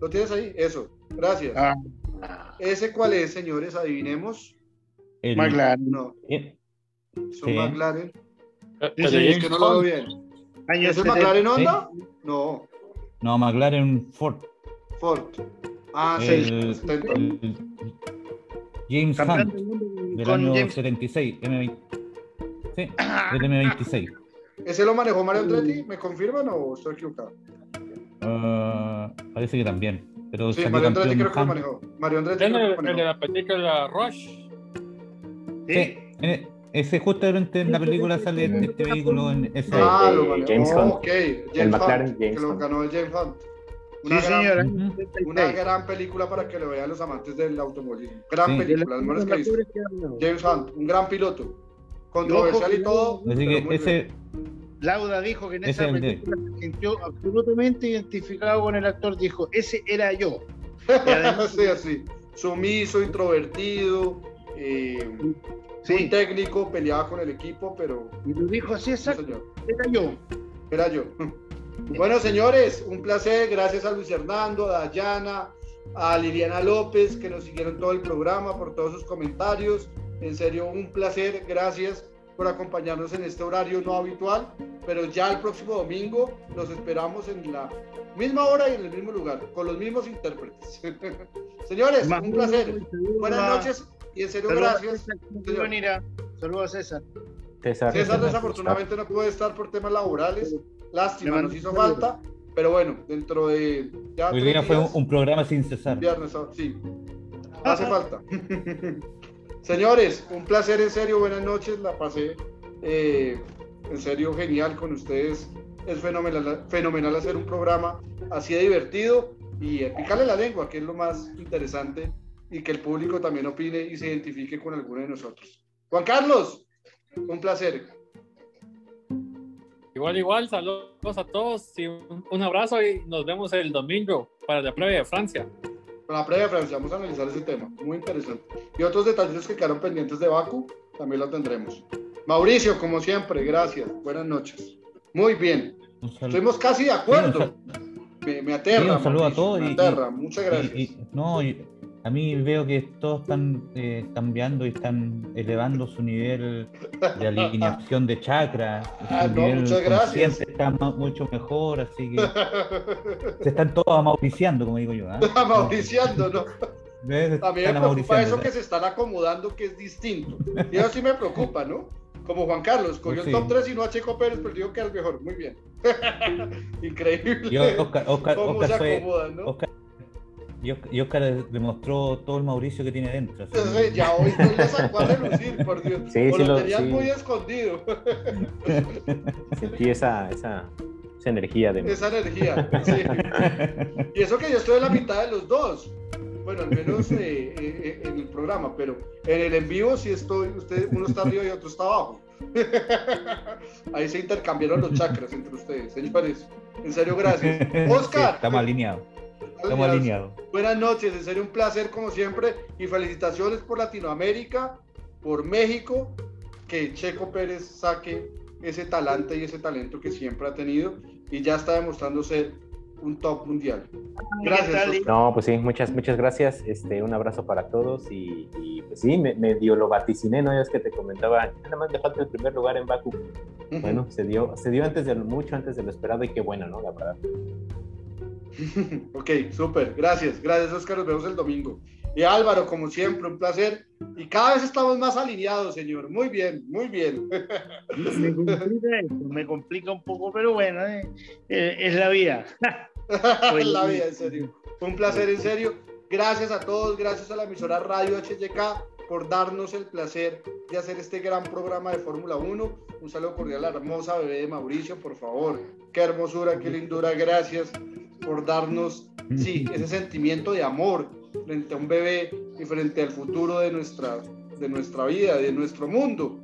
¿Lo tienes ahí? Eso, gracias. Ah. ¿Ese cuál es, señores? Adivinemos. El... McLaren. No. ¿Son McLaren? es que no lo veo bien. ¿Es el McLaren Honda? No. No, McLaren Ford. Ford. Ah, sí. El, James Hunt, del año 76, M20. Sí, del M26. ¿Ese lo manejó Mario Andretti? ¿Me confirman o estoy equivocado? Uh, parece que también. Pero sí, Mario Andretti creo que lo manejó. Mario Andretti ¿En el, de la película Rush? Sí. sí. Ese justamente en la película sale este vehículo en ese. Ah, lo manejó. James Hunt. Ok, James el McLaren, Hunt, James que lo ganó el James Hunt. Una, sí, gran, una gran película para que lo vean los amantes del automovilismo. Gran película, las que James Hunt, un gran piloto. Controversial y todo. Así que ese, Lauda dijo que en esa película se sintió absolutamente identificado con el actor, dijo, ese era yo. sí, así. Sumiso, introvertido, eh, muy técnico, peleaba con el equipo, pero... Y lo dijo así, exacto. era yo. Era yo. Bueno, señores, un placer. Gracias a Luis Hernando, a Dayana, a Liliana López, que nos siguieron todo el programa, por todos sus comentarios. En serio, un placer. Gracias por acompañarnos en este horario no habitual, pero ya el próximo domingo los esperamos en la misma hora y en el mismo lugar, con los mismos intérpretes. Señores, un placer. Buenas noches y en serio, gracias. Saludos a César. César, César desafortunadamente no puede estar por temas laborales. Lástima, nos hizo falta. Pero bueno, dentro de. Ya Hoy día fue un, programa sin cesar. Viernes, sí. Hace falta. Señores, un placer en serio. Buenas noches. La pasé eh, en serio genial con ustedes. Es fenomenal, fenomenal hacer un programa así de divertido y picarle la lengua, que es lo más interesante, y que el público también opine y se identifique con alguno de nosotros. Juan Carlos, un placer. Igual, igual, saludos a todos y un, abrazo y nos vemos el domingo para la previa de Francia. Para la previa de Francia, vamos a analizar ese tema, muy interesante. Y otros detalles que quedaron pendientes de Baku, también lo tendremos. Mauricio, como siempre, gracias. Buenas noches. Muy bien. Estuvimos casi de acuerdo. Me, aterra. un saludo a todos. Me aterra. Muchas gracias. no, a mí veo que todos están eh, cambiando y están elevando su nivel de alineación de chakra. Ah, no, muchas gracias. Está mucho mejor, así que se están todos amauriciando, como digo yo. ¿eh? Amauriciando, ¿no? A mí me preocupa eso que se están acomodando, que es distinto. Y eso sí me preocupa, ¿no? Como Juan Carlos, cogió el top 3 y no a Checo Pérez, pero digo que es el mejor. Muy bien. Increíble. Yo, Oscar, Oscar, Oscar, se acomodan, ¿no? Oscar y Oscar demostró todo el Mauricio que tiene dentro. Ya hoy no le sacó a relucir, por Dios. Sí, sí, lo, tenías muy escondido. Sentí esa, esa, esa energía de Esa energía, sí. Y eso que yo estoy en la mitad de los dos. Bueno, al menos eh, eh, eh, en el programa, pero en el en vivo sí estoy, usted, uno está arriba y otro está abajo. Ahí se intercambiaron los chakras entre ustedes, señores. En serio, gracias. Oscar. estamos alineados. Estamos alineados. Buenas noches, en serio un placer como siempre y felicitaciones por Latinoamérica, por México, que Checo Pérez saque ese talante y ese talento que siempre ha tenido y ya está demostrando ser un top mundial. Gracias. No, pues sí, muchas, muchas gracias. Este, un abrazo para todos y, pues sí, me, dio lo vaticiné, ¿no? Es que te comentaba, nada más le falta el primer lugar en Baku. Bueno, se dio, se dio antes de mucho antes de lo esperado y qué bueno, ¿no? La verdad. ok, súper, gracias, gracias Oscar, nos vemos el domingo. Y Álvaro, como siempre, un placer. Y cada vez estamos más alineados, señor. Muy bien, muy bien. me, complica me complica un poco, pero bueno, eh, eh, es la vida. es la vida, en serio. Un placer, en serio. Gracias a todos, gracias a la emisora Radio HYK por darnos el placer de hacer este gran programa de Fórmula 1. Un saludo cordial a la hermosa bebé de Mauricio, por favor. Qué hermosura, qué lindura, gracias por darnos, sí, ese sentimiento de amor frente a un bebé y frente al futuro de nuestra, de nuestra vida, de nuestro mundo.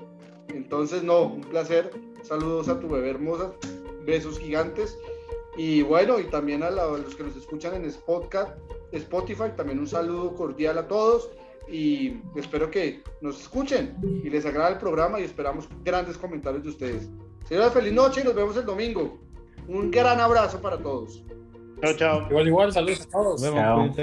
Entonces, no, un placer. Saludos a tu bebé hermosa, besos gigantes. Y bueno, y también a, los que nos escuchan en Spotify, también un saludo cordial a todos y espero que nos escuchen y les agrade el programa y esperamos grandes comentarios de ustedes. Señora, feliz noche y nos vemos el domingo. Un gran abrazo para todos. Chao, chao. Igual, igual, saludos a todos. Nos vemos,